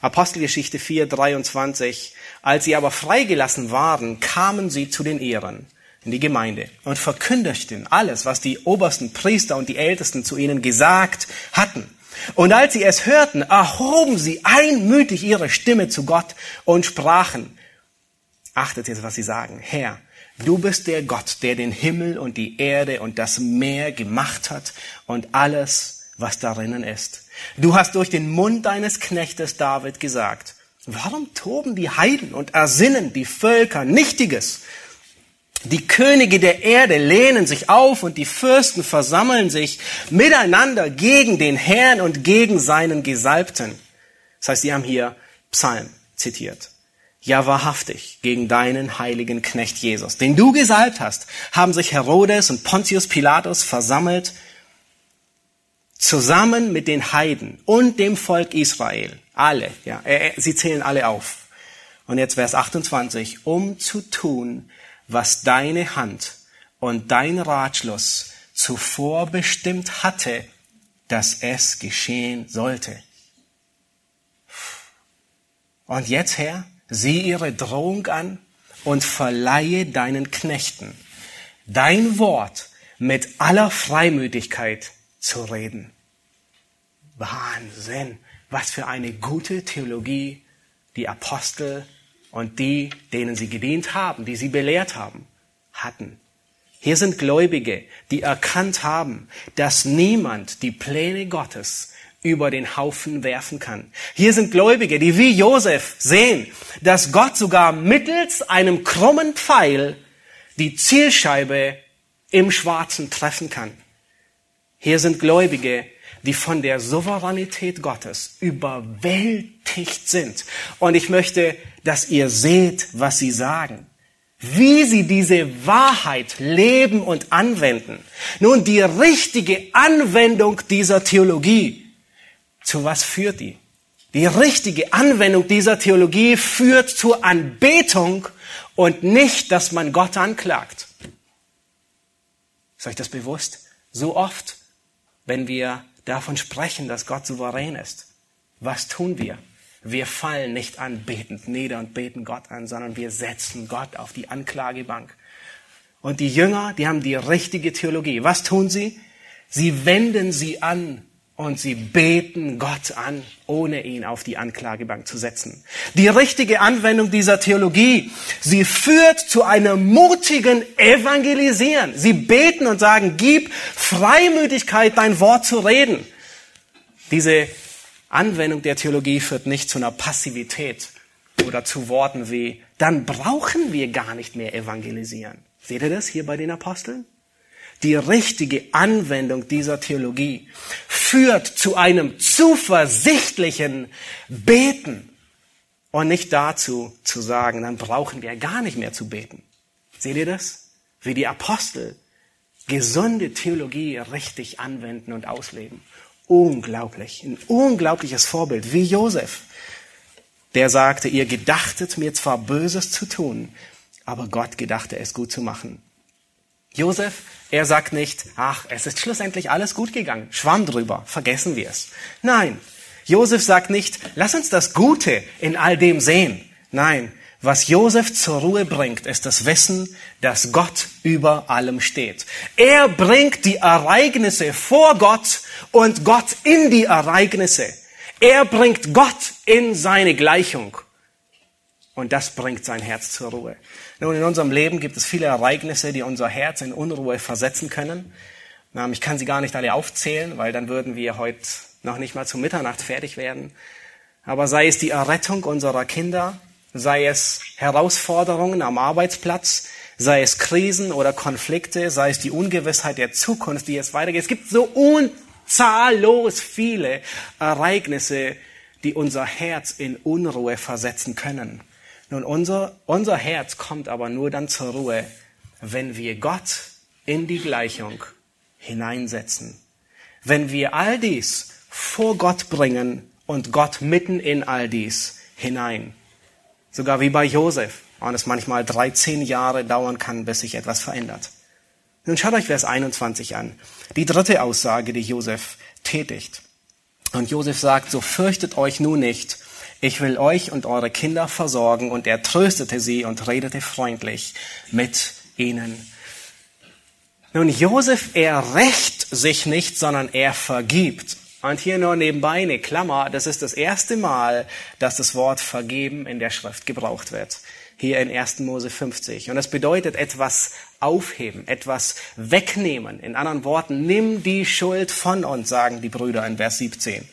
Apostelgeschichte 4, 23. Als sie aber freigelassen waren, kamen sie zu den Ehren in die Gemeinde und verkündigten alles, was die obersten Priester und die Ältesten zu ihnen gesagt hatten. Und als sie es hörten, erhoben sie einmütig ihre Stimme zu Gott und sprachen, achtet jetzt, was sie sagen, Herr, du bist der Gott, der den Himmel und die Erde und das Meer gemacht hat und alles, was darinnen ist. Du hast durch den Mund deines Knechtes David gesagt, warum toben die Heiden und ersinnen die Völker Nichtiges? Die Könige der Erde lehnen sich auf und die Fürsten versammeln sich miteinander gegen den Herrn und gegen seinen Gesalbten. Das heißt, sie haben hier Psalm zitiert. Ja, wahrhaftig, gegen deinen heiligen Knecht Jesus, den du gesalbt hast, haben sich Herodes und Pontius Pilatus versammelt, zusammen mit den Heiden und dem Volk Israel. Alle, ja, sie zählen alle auf. Und jetzt Vers 28, um zu tun, was deine Hand und dein Ratschluss zuvor bestimmt hatte, dass es geschehen sollte. Und jetzt, Herr, sieh ihre Drohung an und verleihe deinen Knechten dein Wort mit aller Freimütigkeit zu reden. Wahnsinn, was für eine gute Theologie die Apostel und die, denen sie gedient haben, die sie belehrt haben, hatten. Hier sind Gläubige, die erkannt haben, dass niemand die Pläne Gottes über den Haufen werfen kann. Hier sind Gläubige, die wie Josef sehen, dass Gott sogar mittels einem krummen Pfeil die Zielscheibe im Schwarzen treffen kann. Hier sind Gläubige, die von der Souveränität Gottes überwältigt sind. Und ich möchte, dass ihr seht, was sie sagen. Wie sie diese Wahrheit leben und anwenden. Nun, die richtige Anwendung dieser Theologie, zu was führt die? Die richtige Anwendung dieser Theologie führt zur Anbetung und nicht, dass man Gott anklagt. Ist euch das bewusst? So oft, wenn wir davon sprechen, dass Gott souverän ist. Was tun wir? Wir fallen nicht anbetend nieder und beten Gott an, sondern wir setzen Gott auf die Anklagebank. Und die Jünger, die haben die richtige Theologie. Was tun sie? Sie wenden sie an und sie beten Gott an, ohne ihn auf die Anklagebank zu setzen. Die richtige Anwendung dieser Theologie, sie führt zu einem mutigen Evangelisieren. Sie beten und sagen, gib Freimütigkeit, dein Wort zu reden. Diese Anwendung der Theologie führt nicht zu einer Passivität oder zu Worten wie, dann brauchen wir gar nicht mehr evangelisieren. Seht ihr das hier bei den Aposteln? Die richtige Anwendung dieser Theologie führt zu einem zuversichtlichen Beten und nicht dazu zu sagen, dann brauchen wir gar nicht mehr zu beten. Seht ihr das? Wie die Apostel gesunde Theologie richtig anwenden und ausleben, unglaublich, ein unglaubliches Vorbild, wie Josef. Der sagte, ihr gedachtet mir zwar Böses zu tun, aber Gott gedachte es gut zu machen. Josef, er sagt nicht, ach, es ist schlussendlich alles gut gegangen, schwamm drüber, vergessen wir es. Nein, Josef sagt nicht, lass uns das Gute in all dem sehen. Nein, was Josef zur Ruhe bringt, ist das Wissen, dass Gott über allem steht. Er bringt die Ereignisse vor Gott und Gott in die Ereignisse. Er bringt Gott in seine Gleichung. Und das bringt sein Herz zur Ruhe. Nun, in unserem Leben gibt es viele Ereignisse, die unser Herz in Unruhe versetzen können. Ich kann sie gar nicht alle aufzählen, weil dann würden wir heute noch nicht mal zu Mitternacht fertig werden. Aber sei es die Errettung unserer Kinder, sei es Herausforderungen am Arbeitsplatz, sei es Krisen oder Konflikte, sei es die Ungewissheit der Zukunft, die es weitergeht. Es gibt so unzahllos viele Ereignisse, die unser Herz in Unruhe versetzen können. Nun, unser, unser Herz kommt aber nur dann zur Ruhe, wenn wir Gott in die Gleichung hineinsetzen. Wenn wir all dies vor Gott bringen und Gott mitten in all dies hinein. Sogar wie bei Josef, und es manchmal 13 Jahre dauern kann, bis sich etwas verändert. Nun schaut euch Vers 21 an. Die dritte Aussage, die Josef tätigt. Und Josef sagt, so fürchtet euch nun nicht, ich will euch und eure Kinder versorgen. Und er tröstete sie und redete freundlich mit ihnen. Nun, Josef, er rächt sich nicht, sondern er vergibt. Und hier nur nebenbei eine Klammer, das ist das erste Mal, dass das Wort vergeben in der Schrift gebraucht wird. Hier in 1. Mose 50. Und das bedeutet etwas aufheben, etwas wegnehmen. In anderen Worten, nimm die Schuld von uns, sagen die Brüder in Vers 17.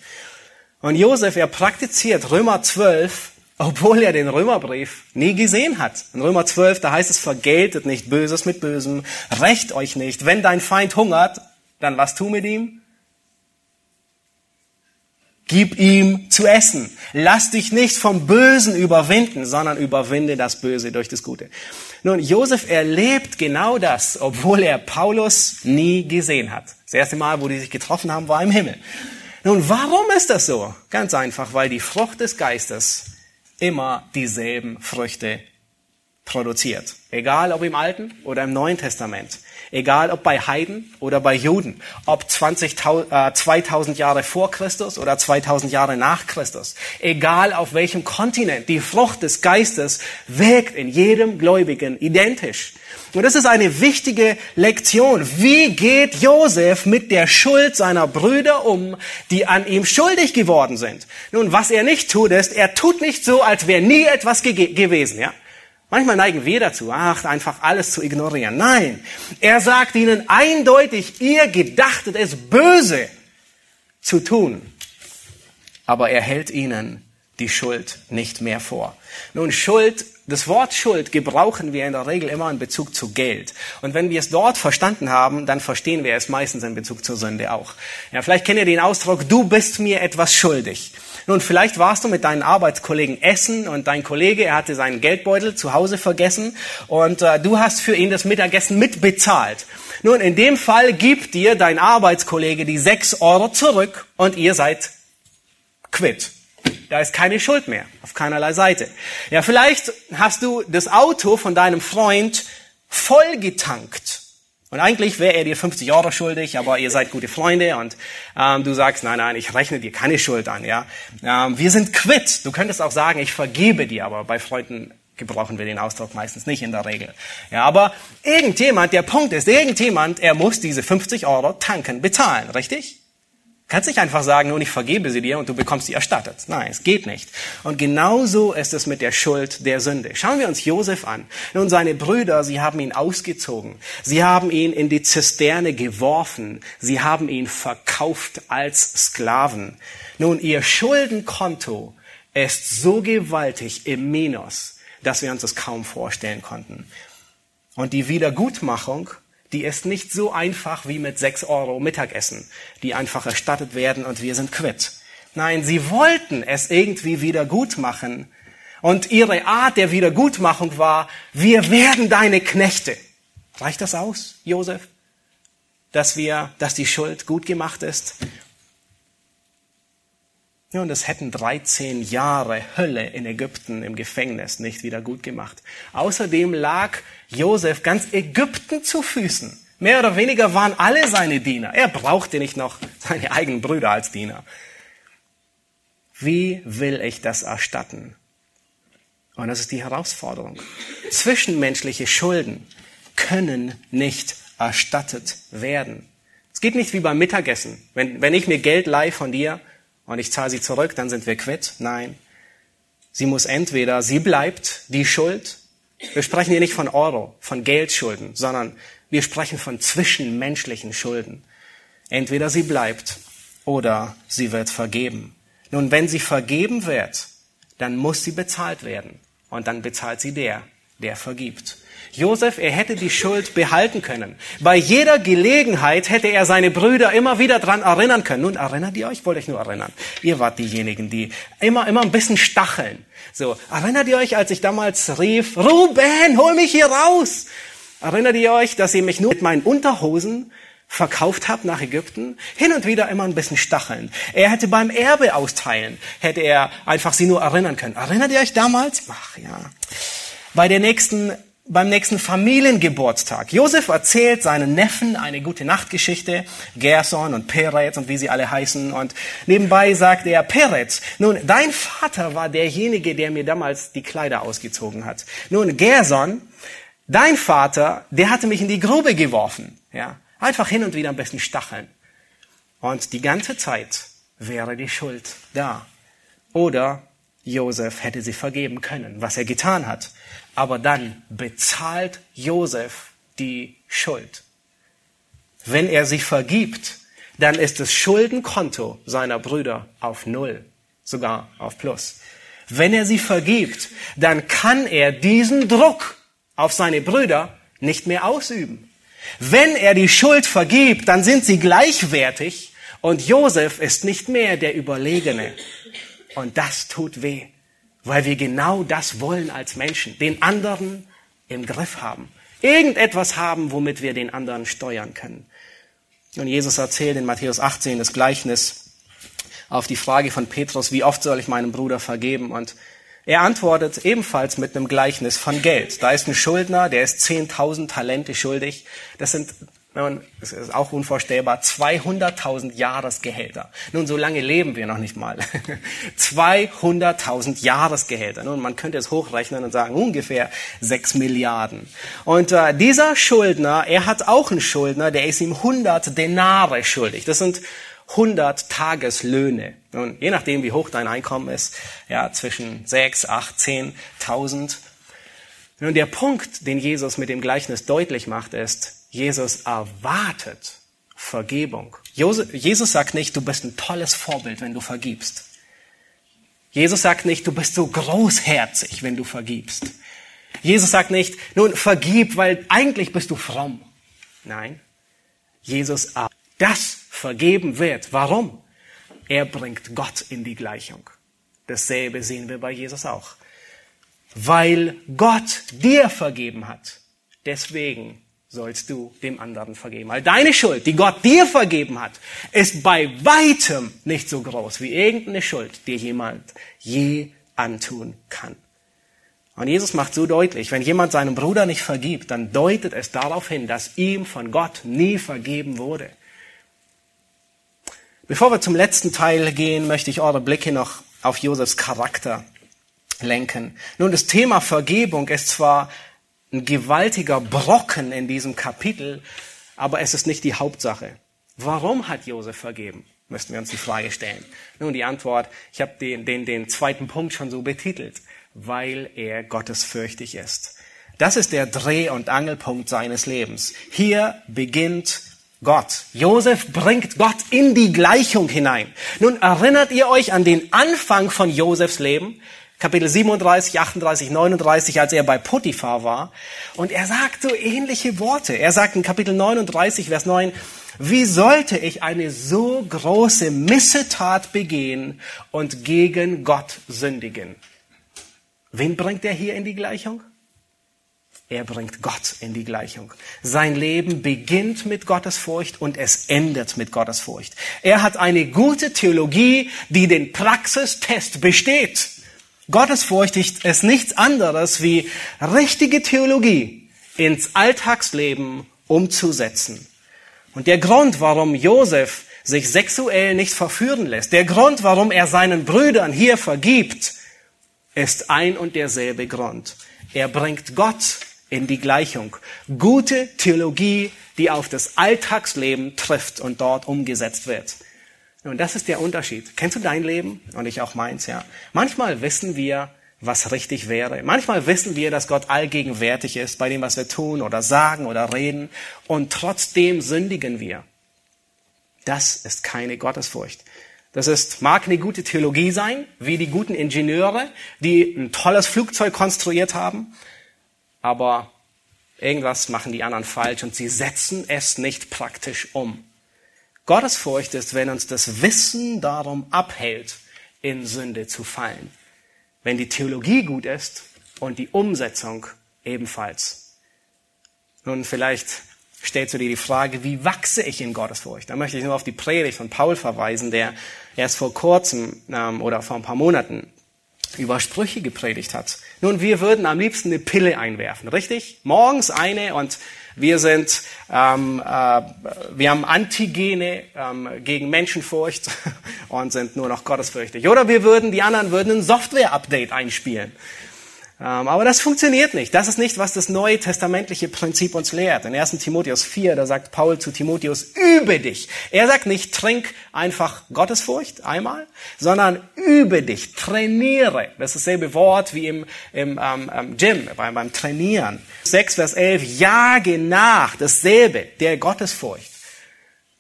Und Josef, er praktiziert Römer 12, obwohl er den Römerbrief nie gesehen hat. In Römer 12, da heißt es, vergeltet nicht Böses mit Bösem, rächt euch nicht. Wenn dein Feind hungert, dann was tu mit ihm? Gib ihm zu essen. Lass dich nicht vom Bösen überwinden, sondern überwinde das Böse durch das Gute. Nun, Josef erlebt genau das, obwohl er Paulus nie gesehen hat. Das erste Mal, wo die sich getroffen haben, war im Himmel. Nun, warum ist das so? Ganz einfach, weil die Frucht des Geistes immer dieselben Früchte produziert. Egal ob im Alten oder im Neuen Testament. Egal ob bei Heiden oder bei Juden. Ob 20, äh, 2000 Jahre vor Christus oder 2000 Jahre nach Christus. Egal auf welchem Kontinent. Die Frucht des Geistes wirkt in jedem Gläubigen identisch. Und das ist eine wichtige Lektion. Wie geht Josef mit der Schuld seiner Brüder um, die an ihm schuldig geworden sind? Nun, was er nicht tut, ist, er tut nicht so, als wäre nie etwas gewesen, ja? Manchmal neigen wir dazu, ach, einfach alles zu ignorieren. Nein, er sagt ihnen eindeutig, ihr gedachtet es böse zu tun. Aber er hält ihnen die Schuld nicht mehr vor. Nun, Schuld, das Wort Schuld gebrauchen wir in der Regel immer in Bezug zu Geld. Und wenn wir es dort verstanden haben, dann verstehen wir es meistens in Bezug zur Sünde auch. Ja, vielleicht kennt ihr den Ausdruck, du bist mir etwas schuldig. Nun, vielleicht warst du mit deinen Arbeitskollegen essen und dein Kollege, er hatte seinen Geldbeutel zu Hause vergessen und äh, du hast für ihn das Mittagessen mitbezahlt. Nun, in dem Fall gibt dir dein Arbeitskollege die sechs Euro zurück und ihr seid quitt. Da ist keine Schuld mehr, auf keinerlei Seite. Ja, vielleicht hast du das Auto von deinem Freund voll getankt und eigentlich wäre er dir 50 Euro schuldig, aber ihr seid gute Freunde und ähm, du sagst, nein, nein, ich rechne dir keine Schuld an. Ja, ähm, wir sind quitt. Du könntest auch sagen, ich vergebe dir, aber bei Freunden gebrauchen wir den Ausdruck meistens nicht in der Regel. Ja, aber irgendjemand, der Punkt ist, irgendjemand, er muss diese 50 Euro tanken bezahlen, richtig? Kannst nicht einfach sagen, nun ich vergebe sie dir und du bekommst sie erstattet. Nein, es geht nicht. Und genauso ist es mit der Schuld der Sünde. Schauen wir uns Josef an. Nun, seine Brüder, sie haben ihn ausgezogen. Sie haben ihn in die Zisterne geworfen. Sie haben ihn verkauft als Sklaven. Nun, ihr Schuldenkonto ist so gewaltig im Minus, dass wir uns das kaum vorstellen konnten. Und die Wiedergutmachung die ist nicht so einfach wie mit sechs Euro Mittagessen, die einfach erstattet werden und wir sind quitt. Nein, sie wollten es irgendwie wieder gut machen. Und ihre Art der Wiedergutmachung war, wir werden deine Knechte. Reicht das aus, Josef? Dass wir, dass die Schuld gut gemacht ist? Und es hätten 13 Jahre Hölle in Ägypten im Gefängnis nicht wieder gut gemacht. Außerdem lag Josef ganz Ägypten zu Füßen. Mehr oder weniger waren alle seine Diener. Er brauchte nicht noch seine eigenen Brüder als Diener. Wie will ich das erstatten? Und das ist die Herausforderung. Zwischenmenschliche Schulden können nicht erstattet werden. Es geht nicht wie beim Mittagessen. Wenn, wenn ich mir Geld leihe von dir und ich zahle sie zurück, dann sind wir quitt. Nein. Sie muss entweder, sie bleibt die Schuld. Wir sprechen hier nicht von Euro, von Geldschulden, sondern wir sprechen von zwischenmenschlichen Schulden. Entweder sie bleibt oder sie wird vergeben. Nun, wenn sie vergeben wird, dann muss sie bezahlt werden. Und dann bezahlt sie der, der vergibt. Josef, er hätte die Schuld behalten können. Bei jeder Gelegenheit hätte er seine Brüder immer wieder dran erinnern können. Nun, erinnert ihr euch? Ich wollte euch nur erinnern. Ihr wart diejenigen, die immer, immer ein bisschen stacheln. So, erinnert ihr euch, als ich damals rief, Ruben, hol mich hier raus? Erinnert ihr euch, dass ihr mich nur mit meinen Unterhosen verkauft habt nach Ägypten? Hin und wieder immer ein bisschen stacheln. Er hätte beim Erbe austeilen, hätte er einfach sie nur erinnern können. Erinnert ihr euch damals? Ach ja. Bei der nächsten beim nächsten Familiengeburtstag. Josef erzählt seinen Neffen eine gute Nachtgeschichte, Gerson und Peretz und wie sie alle heißen. Und nebenbei sagt er, Peretz, nun, dein Vater war derjenige, der mir damals die Kleider ausgezogen hat. Nun, Gerson, dein Vater, der hatte mich in die Grube geworfen. Ja, einfach hin und wieder ein bisschen stacheln. Und die ganze Zeit wäre die Schuld da. Oder Josef hätte sie vergeben können, was er getan hat. Aber dann bezahlt Josef die Schuld. Wenn er sie vergibt, dann ist das Schuldenkonto seiner Brüder auf Null, sogar auf Plus. Wenn er sie vergibt, dann kann er diesen Druck auf seine Brüder nicht mehr ausüben. Wenn er die Schuld vergibt, dann sind sie gleichwertig und Josef ist nicht mehr der Überlegene. Und das tut weh, weil wir genau das wollen als Menschen, den anderen im Griff haben. Irgendetwas haben, womit wir den anderen steuern können. Und Jesus erzählt in Matthäus 18 das Gleichnis auf die Frage von Petrus, wie oft soll ich meinem Bruder vergeben? Und er antwortet ebenfalls mit einem Gleichnis von Geld. Da ist ein Schuldner, der ist 10.000 Talente schuldig. Das sind nun, das ist auch unvorstellbar, 200.000 Jahresgehälter. Nun, so lange leben wir noch nicht mal. 200.000 Jahresgehälter. Nun, man könnte es hochrechnen und sagen, ungefähr 6 Milliarden. Und äh, dieser Schuldner, er hat auch einen Schuldner, der ist ihm 100 Denare schuldig. Das sind 100 Tageslöhne. Nun, je nachdem, wie hoch dein Einkommen ist, ja, zwischen 6, 8, 10.000. Nun, der Punkt, den Jesus mit dem Gleichnis deutlich macht, ist, Jesus erwartet Vergebung. Jesus sagt nicht, du bist ein tolles Vorbild, wenn du vergibst. Jesus sagt nicht, du bist so großherzig, wenn du vergibst. Jesus sagt nicht, nun vergib, weil eigentlich bist du fromm. Nein, Jesus, das vergeben wird. Warum? Er bringt Gott in die Gleichung. Dasselbe sehen wir bei Jesus auch. Weil Gott dir vergeben hat. Deswegen sollst du dem anderen vergeben. Weil deine Schuld, die Gott dir vergeben hat, ist bei weitem nicht so groß wie irgendeine Schuld, die jemand je antun kann. Und Jesus macht so deutlich, wenn jemand seinem Bruder nicht vergibt, dann deutet es darauf hin, dass ihm von Gott nie vergeben wurde. Bevor wir zum letzten Teil gehen, möchte ich eure Blicke noch auf Josefs Charakter lenken. Nun, das Thema Vergebung ist zwar ein gewaltiger Brocken in diesem Kapitel, aber es ist nicht die Hauptsache. Warum hat Josef vergeben? Müssten wir uns die Frage stellen. Nun, die Antwort, ich habe den, den, den zweiten Punkt schon so betitelt, weil er gottesfürchtig ist. Das ist der Dreh- und Angelpunkt seines Lebens. Hier beginnt Gott. Josef bringt Gott in die Gleichung hinein. Nun erinnert ihr euch an den Anfang von Josefs Leben? Kapitel 37, 38, 39, als er bei Potiphar war. Und er sagt so ähnliche Worte. Er sagt in Kapitel 39, Vers 9, wie sollte ich eine so große Missetat begehen und gegen Gott sündigen? Wen bringt er hier in die Gleichung? Er bringt Gott in die Gleichung. Sein Leben beginnt mit Gottesfurcht und es endet mit Gottesfurcht. Er hat eine gute Theologie, die den Praxistest besteht. Gottesfurcht ist nichts anderes wie richtige Theologie ins Alltagsleben umzusetzen. Und der Grund, warum Josef sich sexuell nicht verführen lässt, der Grund, warum er seinen Brüdern hier vergibt, ist ein und derselbe Grund. Er bringt Gott in die Gleichung. Gute Theologie, die auf das Alltagsleben trifft und dort umgesetzt wird. Und das ist der Unterschied. Kennst du dein Leben? Und ich auch meins, ja. Manchmal wissen wir, was richtig wäre. Manchmal wissen wir, dass Gott allgegenwärtig ist bei dem, was wir tun oder sagen oder reden. Und trotzdem sündigen wir. Das ist keine Gottesfurcht. Das ist, mag eine gute Theologie sein, wie die guten Ingenieure, die ein tolles Flugzeug konstruiert haben aber irgendwas machen die anderen falsch und sie setzen es nicht praktisch um. Gottesfurcht ist, wenn uns das Wissen darum abhält, in Sünde zu fallen. Wenn die Theologie gut ist und die Umsetzung ebenfalls. Nun, vielleicht stellst du dir die Frage, wie wachse ich in Gottesfurcht? Da möchte ich nur auf die Predigt von Paul verweisen, der erst vor kurzem ähm, oder vor ein paar Monaten über Sprüche gepredigt hat. Nun, wir würden am liebsten eine Pille einwerfen, richtig? Morgens eine und wir sind, ähm, äh, wir haben Antigene ähm, gegen Menschenfurcht und sind nur noch gottesfürchtig. Oder wir würden, die anderen würden ein Software-Update einspielen. Ähm, aber das funktioniert nicht. Das ist nicht, was das neue testamentliche Prinzip uns lehrt. In 1. Timotheus 4, da sagt Paul zu Timotheus, übe dich. Er sagt nicht, trink einfach Gottesfurcht einmal, sondern übe dich, trainiere. Das ist dasselbe Wort wie im, im ähm, ähm Gym, beim, beim Trainieren. 6, Vers 11, jage nach, dasselbe, der Gottesfurcht.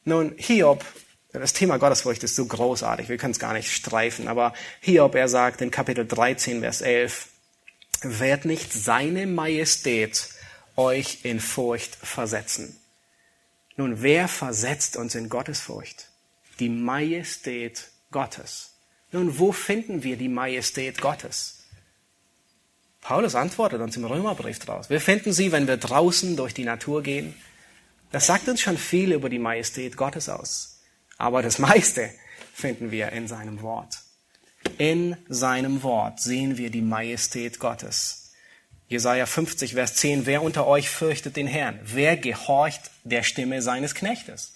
Nun, Hiob das Thema Gottesfurcht ist so großartig, wir können es gar nicht streifen, aber Hiob, er sagt in Kapitel 13, Vers 11, wird nicht seine Majestät euch in Furcht versetzen. Nun, wer versetzt uns in Gottesfurcht? Die Majestät Gottes. Nun, wo finden wir die Majestät Gottes? Paulus antwortet uns im Römerbrief draus. Wir finden sie, wenn wir draußen durch die Natur gehen. Das sagt uns schon viel über die Majestät Gottes aus. Aber das meiste finden wir in seinem Wort. In seinem Wort sehen wir die Majestät Gottes. Jesaja 50, Vers 10. Wer unter euch fürchtet den Herrn? Wer gehorcht der Stimme seines Knechtes?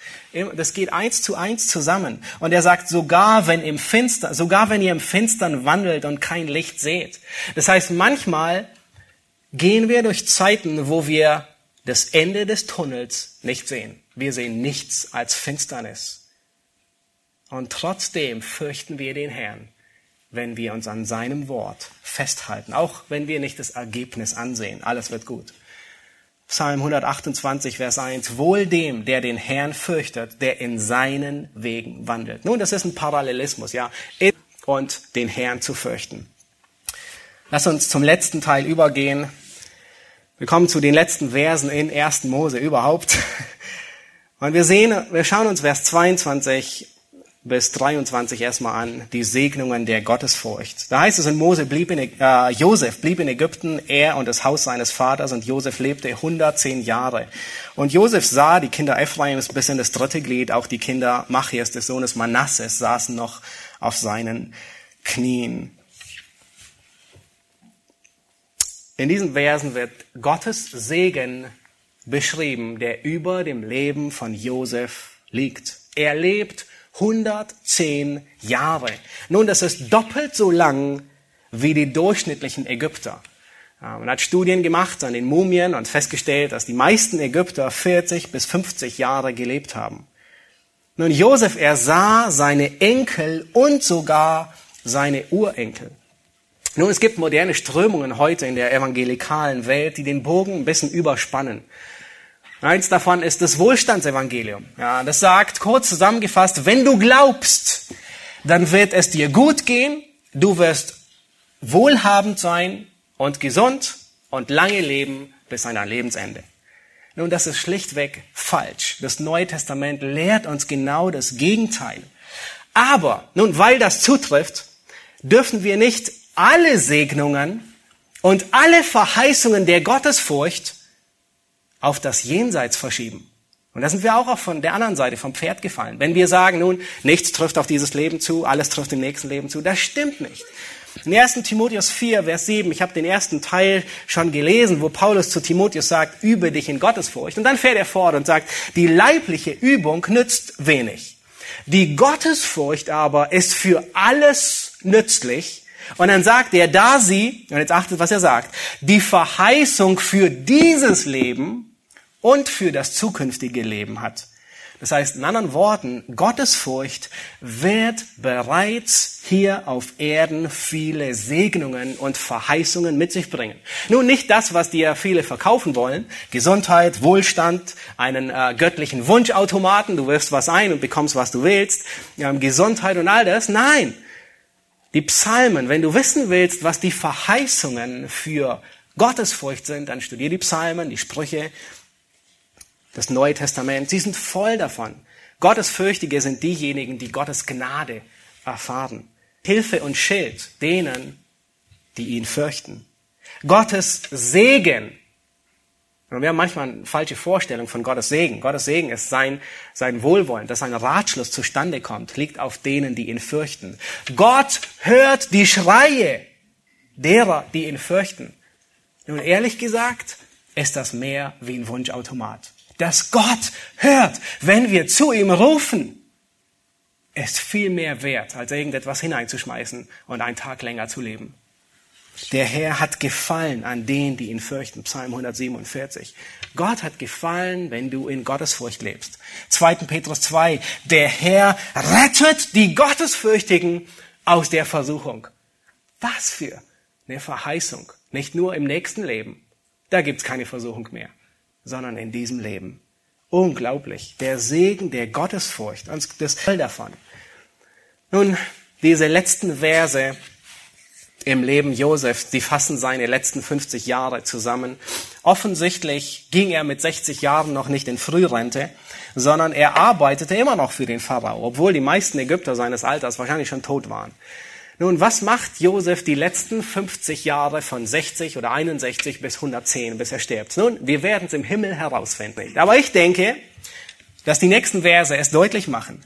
Das geht eins zu eins zusammen. Und er sagt, sogar wenn im Finster, sogar wenn ihr im Finstern wandelt und kein Licht seht. Das heißt, manchmal gehen wir durch Zeiten, wo wir das Ende des Tunnels nicht sehen. Wir sehen nichts als Finsternis. Und trotzdem fürchten wir den Herrn wenn wir uns an seinem Wort festhalten, auch wenn wir nicht das Ergebnis ansehen. Alles wird gut. Psalm 128, Vers 1. Wohl dem, der den Herrn fürchtet, der in seinen Wegen wandelt. Nun, das ist ein Parallelismus, ja. Und den Herrn zu fürchten. Lass uns zum letzten Teil übergehen. Wir kommen zu den letzten Versen in 1. Mose überhaupt. Und wir sehen, wir schauen uns Vers 22 bis 23 erstmal an, die Segnungen der Gottesfurcht. Da heißt es, in Mose blieb in, äh, Josef blieb in Ägypten, er und das Haus seines Vaters, und Josef lebte 110 Jahre. Und Josef sah die Kinder Ephraims bis in das dritte Glied, auch die Kinder Machias, des Sohnes Manasses, saßen noch auf seinen Knien. In diesen Versen wird Gottes Segen beschrieben, der über dem Leben von Josef liegt. Er lebt 110 Jahre. Nun, das ist doppelt so lang wie die durchschnittlichen Ägypter. Man hat Studien gemacht an den Mumien und festgestellt, dass die meisten Ägypter 40 bis 50 Jahre gelebt haben. Nun, Josef, er sah seine Enkel und sogar seine Urenkel. Nun, es gibt moderne Strömungen heute in der evangelikalen Welt, die den Bogen ein bisschen überspannen. Eins davon ist das Wohlstandsevangelium. Ja, das sagt kurz zusammengefasst, wenn du glaubst, dann wird es dir gut gehen, du wirst wohlhabend sein und gesund und lange leben bis an dein Lebensende. Nun, das ist schlichtweg falsch. Das Neue Testament lehrt uns genau das Gegenteil. Aber, nun, weil das zutrifft, dürfen wir nicht alle Segnungen und alle Verheißungen der Gottesfurcht auf das Jenseits verschieben. Und da sind wir auch von der anderen Seite vom Pferd gefallen. Wenn wir sagen, nun, nichts trifft auf dieses Leben zu, alles trifft im nächsten Leben zu, das stimmt nicht. In 1. Timotheus 4, Vers 7, ich habe den ersten Teil schon gelesen, wo Paulus zu Timotheus sagt, übe dich in Gottesfurcht. Und dann fährt er fort und sagt, die leibliche Übung nützt wenig. Die Gottesfurcht aber ist für alles nützlich. Und dann sagt er, da sie, und jetzt achtet, was er sagt, die Verheißung für dieses Leben und für das zukünftige Leben hat. Das heißt, in anderen Worten, Gottesfurcht wird bereits hier auf Erden viele Segnungen und Verheißungen mit sich bringen. Nun nicht das, was dir viele verkaufen wollen, Gesundheit, Wohlstand, einen äh, göttlichen Wunschautomaten, du wirfst was ein und bekommst, was du willst, ähm, Gesundheit und all das. Nein, die Psalmen, wenn du wissen willst, was die Verheißungen für Gottesfurcht sind, dann studier die Psalmen, die Sprüche, das Neue Testament, sie sind voll davon. Gottesfürchtige sind diejenigen, die Gottes Gnade erfahren. Hilfe und Schild denen, die ihn fürchten. Gottes Segen. Und wir haben manchmal eine falsche Vorstellung von Gottes Segen. Gottes Segen ist sein, sein Wohlwollen, dass ein Ratschluss zustande kommt, liegt auf denen, die ihn fürchten. Gott hört die Schreie derer, die ihn fürchten. Nun, ehrlich gesagt, ist das mehr wie ein Wunschautomat dass Gott hört, wenn wir zu ihm rufen, ist viel mehr wert, als irgendetwas hineinzuschmeißen und einen Tag länger zu leben. Der Herr hat gefallen an denen, die ihn fürchten. Psalm 147. Gott hat gefallen, wenn du in Gottesfurcht lebst. 2. Petrus 2. Der Herr rettet die Gottesfürchtigen aus der Versuchung. Was für eine Verheißung. Nicht nur im nächsten Leben. Da gibt's keine Versuchung mehr sondern in diesem Leben. Unglaublich. Der Segen der Gottesfurcht. Das voll davon. Nun, diese letzten Verse im Leben Josefs, die fassen seine letzten 50 Jahre zusammen. Offensichtlich ging er mit 60 Jahren noch nicht in Frührente, sondern er arbeitete immer noch für den Pharao, obwohl die meisten Ägypter seines Alters wahrscheinlich schon tot waren. Nun, was macht Josef die letzten 50 Jahre von 60 oder 61 bis 110, bis er stirbt? Nun, wir werden es im Himmel herausfinden. Aber ich denke, dass die nächsten Verse es deutlich machen,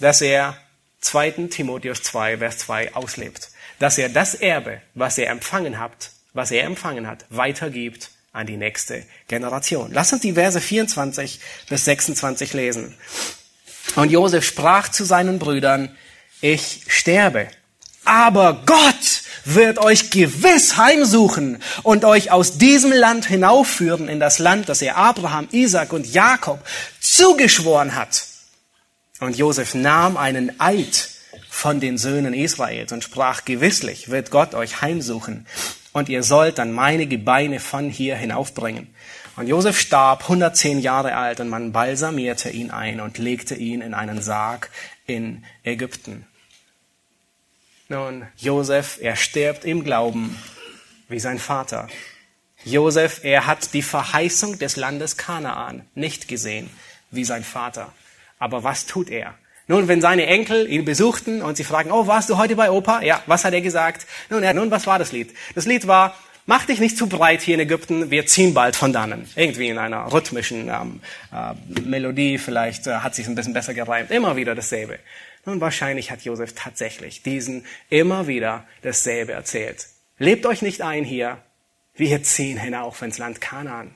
dass er 2. Timotheus 2, Vers 2 auslebt. Dass er das Erbe, was er empfangen hat, was er empfangen hat, weitergibt an die nächste Generation. Lass uns die Verse 24 bis 26 lesen. Und Josef sprach zu seinen Brüdern, ich sterbe aber Gott wird euch gewiss heimsuchen und euch aus diesem Land hinaufführen in das Land, das er Abraham, Isaac und Jakob zugeschworen hat. Und Josef nahm einen Eid von den Söhnen Israels und sprach, gewisslich wird Gott euch heimsuchen und ihr sollt dann meine Gebeine von hier hinaufbringen. Und Josef starb 110 Jahre alt und man balsamierte ihn ein und legte ihn in einen Sarg in Ägypten. Nun, Josef, er stirbt im Glauben wie sein Vater. Josef, er hat die Verheißung des Landes Kanaan nicht gesehen wie sein Vater. Aber was tut er? Nun, wenn seine Enkel ihn besuchten und sie fragen, oh, warst du heute bei Opa? Ja, was hat er gesagt? Nun, er, nun, was war das Lied? Das Lied war, mach dich nicht zu breit hier in Ägypten, wir ziehen bald von dannen. Irgendwie in einer rhythmischen ähm, äh, Melodie, vielleicht äh, hat sich ein bisschen besser gereimt. Immer wieder dasselbe. Nun, wahrscheinlich hat Josef tatsächlich diesen immer wieder dasselbe erzählt. Lebt euch nicht ein hier, wir ziehen hinauf ins Land Kanaan.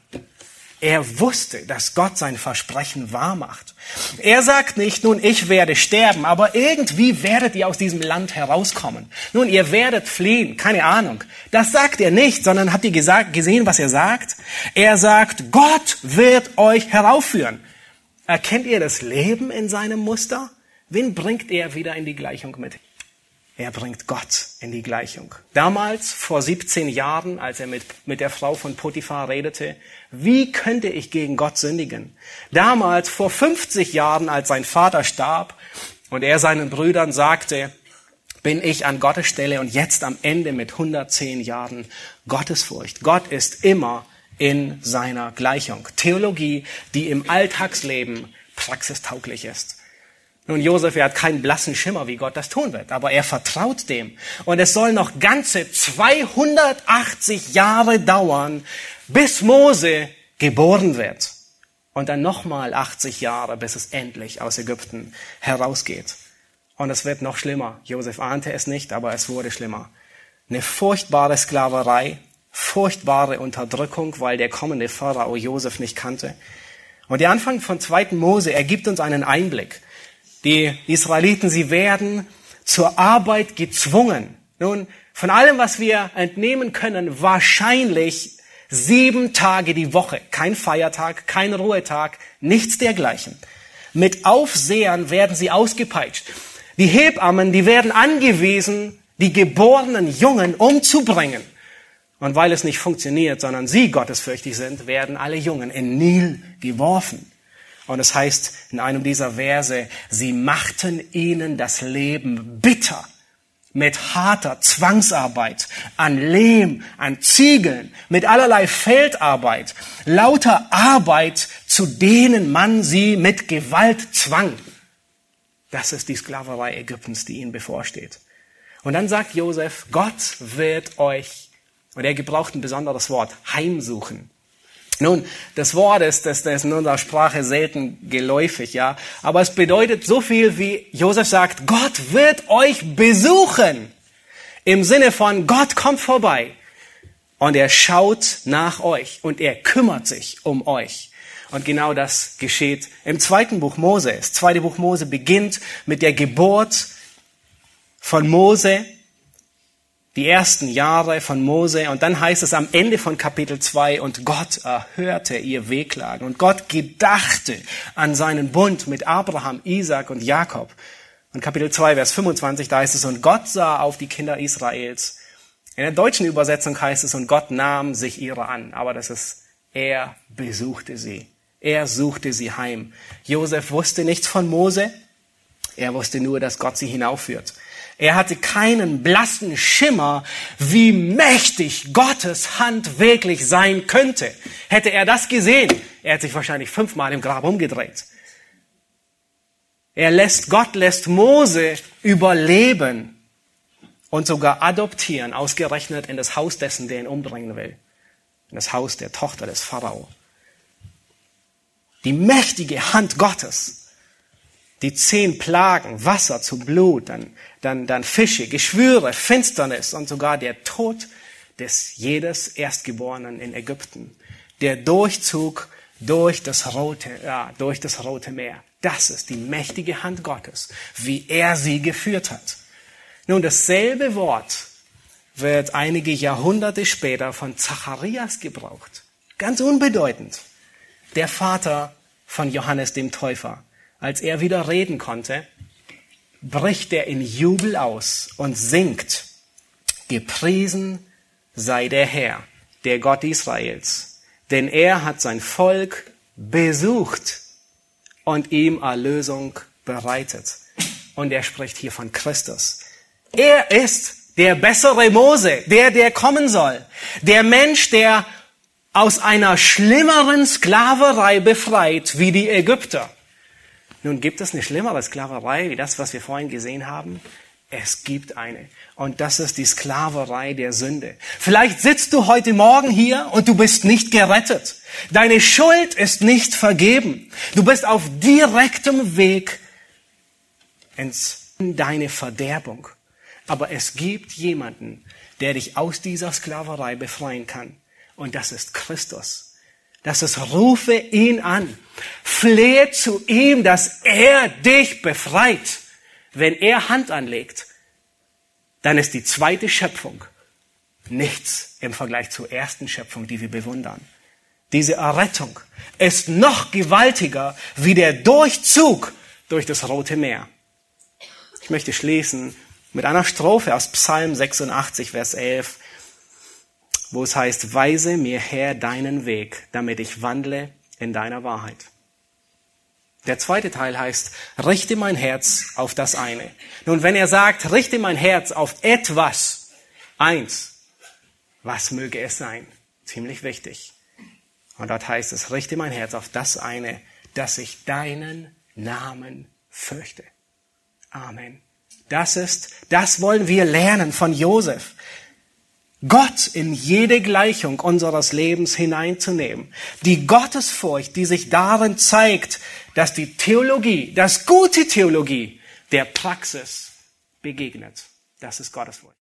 Er wusste, dass Gott sein Versprechen wahr macht. Er sagt nicht, nun, ich werde sterben, aber irgendwie werdet ihr aus diesem Land herauskommen. Nun, ihr werdet fliehen, keine Ahnung. Das sagt er nicht, sondern habt ihr gesagt, gesehen, was er sagt? Er sagt, Gott wird euch heraufführen. Erkennt ihr das Leben in seinem Muster? Wen bringt er wieder in die Gleichung mit? Er bringt Gott in die Gleichung. Damals, vor 17 Jahren, als er mit, mit der Frau von Potiphar redete, wie könnte ich gegen Gott sündigen? Damals, vor 50 Jahren, als sein Vater starb und er seinen Brüdern sagte, bin ich an Gottes Stelle und jetzt am Ende mit 110 Jahren Gottesfurcht. Gott ist immer in seiner Gleichung. Theologie, die im Alltagsleben praxistauglich ist. Nun, Josef, er hat keinen blassen Schimmer, wie Gott das tun wird, aber er vertraut dem. Und es soll noch ganze 280 Jahre dauern, bis Mose geboren wird. Und dann nochmal 80 Jahre, bis es endlich aus Ägypten herausgeht. Und es wird noch schlimmer. Josef ahnte es nicht, aber es wurde schlimmer. Eine furchtbare Sklaverei, furchtbare Unterdrückung, weil der kommende Pharao Josef nicht kannte. Und der Anfang von zweiten Mose ergibt uns einen Einblick. Die Israeliten, sie werden zur Arbeit gezwungen. Nun, von allem, was wir entnehmen können, wahrscheinlich sieben Tage die Woche. Kein Feiertag, kein Ruhetag, nichts dergleichen. Mit Aufsehern werden sie ausgepeitscht. Die Hebammen, die werden angewiesen, die geborenen Jungen umzubringen. Und weil es nicht funktioniert, sondern sie gottesfürchtig sind, werden alle Jungen in Nil geworfen. Und es heißt in einem dieser Verse, sie machten ihnen das Leben bitter mit harter Zwangsarbeit, an Lehm, an Ziegeln, mit allerlei Feldarbeit, lauter Arbeit, zu denen man sie mit Gewalt zwang. Das ist die Sklaverei Ägyptens, die ihnen bevorsteht. Und dann sagt Josef, Gott wird euch, und er gebraucht ein besonderes Wort, heimsuchen. Nun, das Wort ist, das, ist in unserer Sprache selten geläufig, ja. Aber es bedeutet so viel wie Josef sagt, Gott wird euch besuchen. Im Sinne von Gott kommt vorbei. Und er schaut nach euch und er kümmert sich um euch. Und genau das geschieht im zweiten Buch Mose. Das zweite Buch Mose beginnt mit der Geburt von Mose die ersten Jahre von Mose und dann heißt es am Ende von Kapitel 2 und Gott erhörte ihr Wehklagen und Gott gedachte an seinen Bund mit Abraham, Isaac und Jakob. Und Kapitel 2, Vers 25, da heißt es, und Gott sah auf die Kinder Israels. In der deutschen Übersetzung heißt es, und Gott nahm sich ihrer an. Aber das ist, er besuchte sie. Er suchte sie heim. Josef wusste nichts von Mose. Er wusste nur, dass Gott sie hinaufführt. Er hatte keinen blassen Schimmer, wie mächtig Gottes Hand wirklich sein könnte. Hätte er das gesehen, er hätte sich wahrscheinlich fünfmal im Grab umgedreht. Er lässt, Gott lässt Mose überleben und sogar adoptieren, ausgerechnet in das Haus dessen, der ihn umbringen will. In das Haus der Tochter des Pharao. Die mächtige Hand Gottes die zehn Plagen, Wasser zu Blut, dann, dann, dann Fische, Geschwüre, Finsternis und sogar der Tod des jedes Erstgeborenen in Ägypten. Der Durchzug durch das rote, ja, durch das rote Meer. Das ist die mächtige Hand Gottes, wie er sie geführt hat. Nun, dasselbe Wort wird einige Jahrhunderte später von Zacharias gebraucht. Ganz unbedeutend. Der Vater von Johannes dem Täufer als er wieder reden konnte, bricht er in Jubel aus und singt, Gepriesen sei der Herr, der Gott Israels, denn er hat sein Volk besucht und ihm Erlösung bereitet. Und er spricht hier von Christus. Er ist der bessere Mose, der, der kommen soll. Der Mensch, der aus einer schlimmeren Sklaverei befreit wie die Ägypter. Nun gibt es eine schlimmere Sklaverei wie das, was wir vorhin gesehen haben. Es gibt eine. Und das ist die Sklaverei der Sünde. Vielleicht sitzt du heute Morgen hier und du bist nicht gerettet. Deine Schuld ist nicht vergeben. Du bist auf direktem Weg ins, in deine Verderbung. Aber es gibt jemanden, der dich aus dieser Sklaverei befreien kann. Und das ist Christus. Das ist, rufe ihn an. Flehe zu ihm, dass er dich befreit. Wenn er Hand anlegt, dann ist die zweite Schöpfung nichts im Vergleich zur ersten Schöpfung, die wir bewundern. Diese Errettung ist noch gewaltiger wie der Durchzug durch das Rote Meer. Ich möchte schließen mit einer Strophe aus Psalm 86, Vers 11 wo es heißt, weise mir her deinen Weg, damit ich wandle in deiner Wahrheit. Der zweite Teil heißt, richte mein Herz auf das eine. Nun, wenn er sagt, richte mein Herz auf etwas, eins, was möge es sein? Ziemlich wichtig. Und dort heißt es, richte mein Herz auf das eine, dass ich deinen Namen fürchte. Amen. Das ist, das wollen wir lernen von Josef. Gott in jede Gleichung unseres Lebens hineinzunehmen. Die Gottesfurcht, die sich darin zeigt, dass die Theologie, das gute Theologie, der Praxis begegnet. Das ist Gottesfurcht.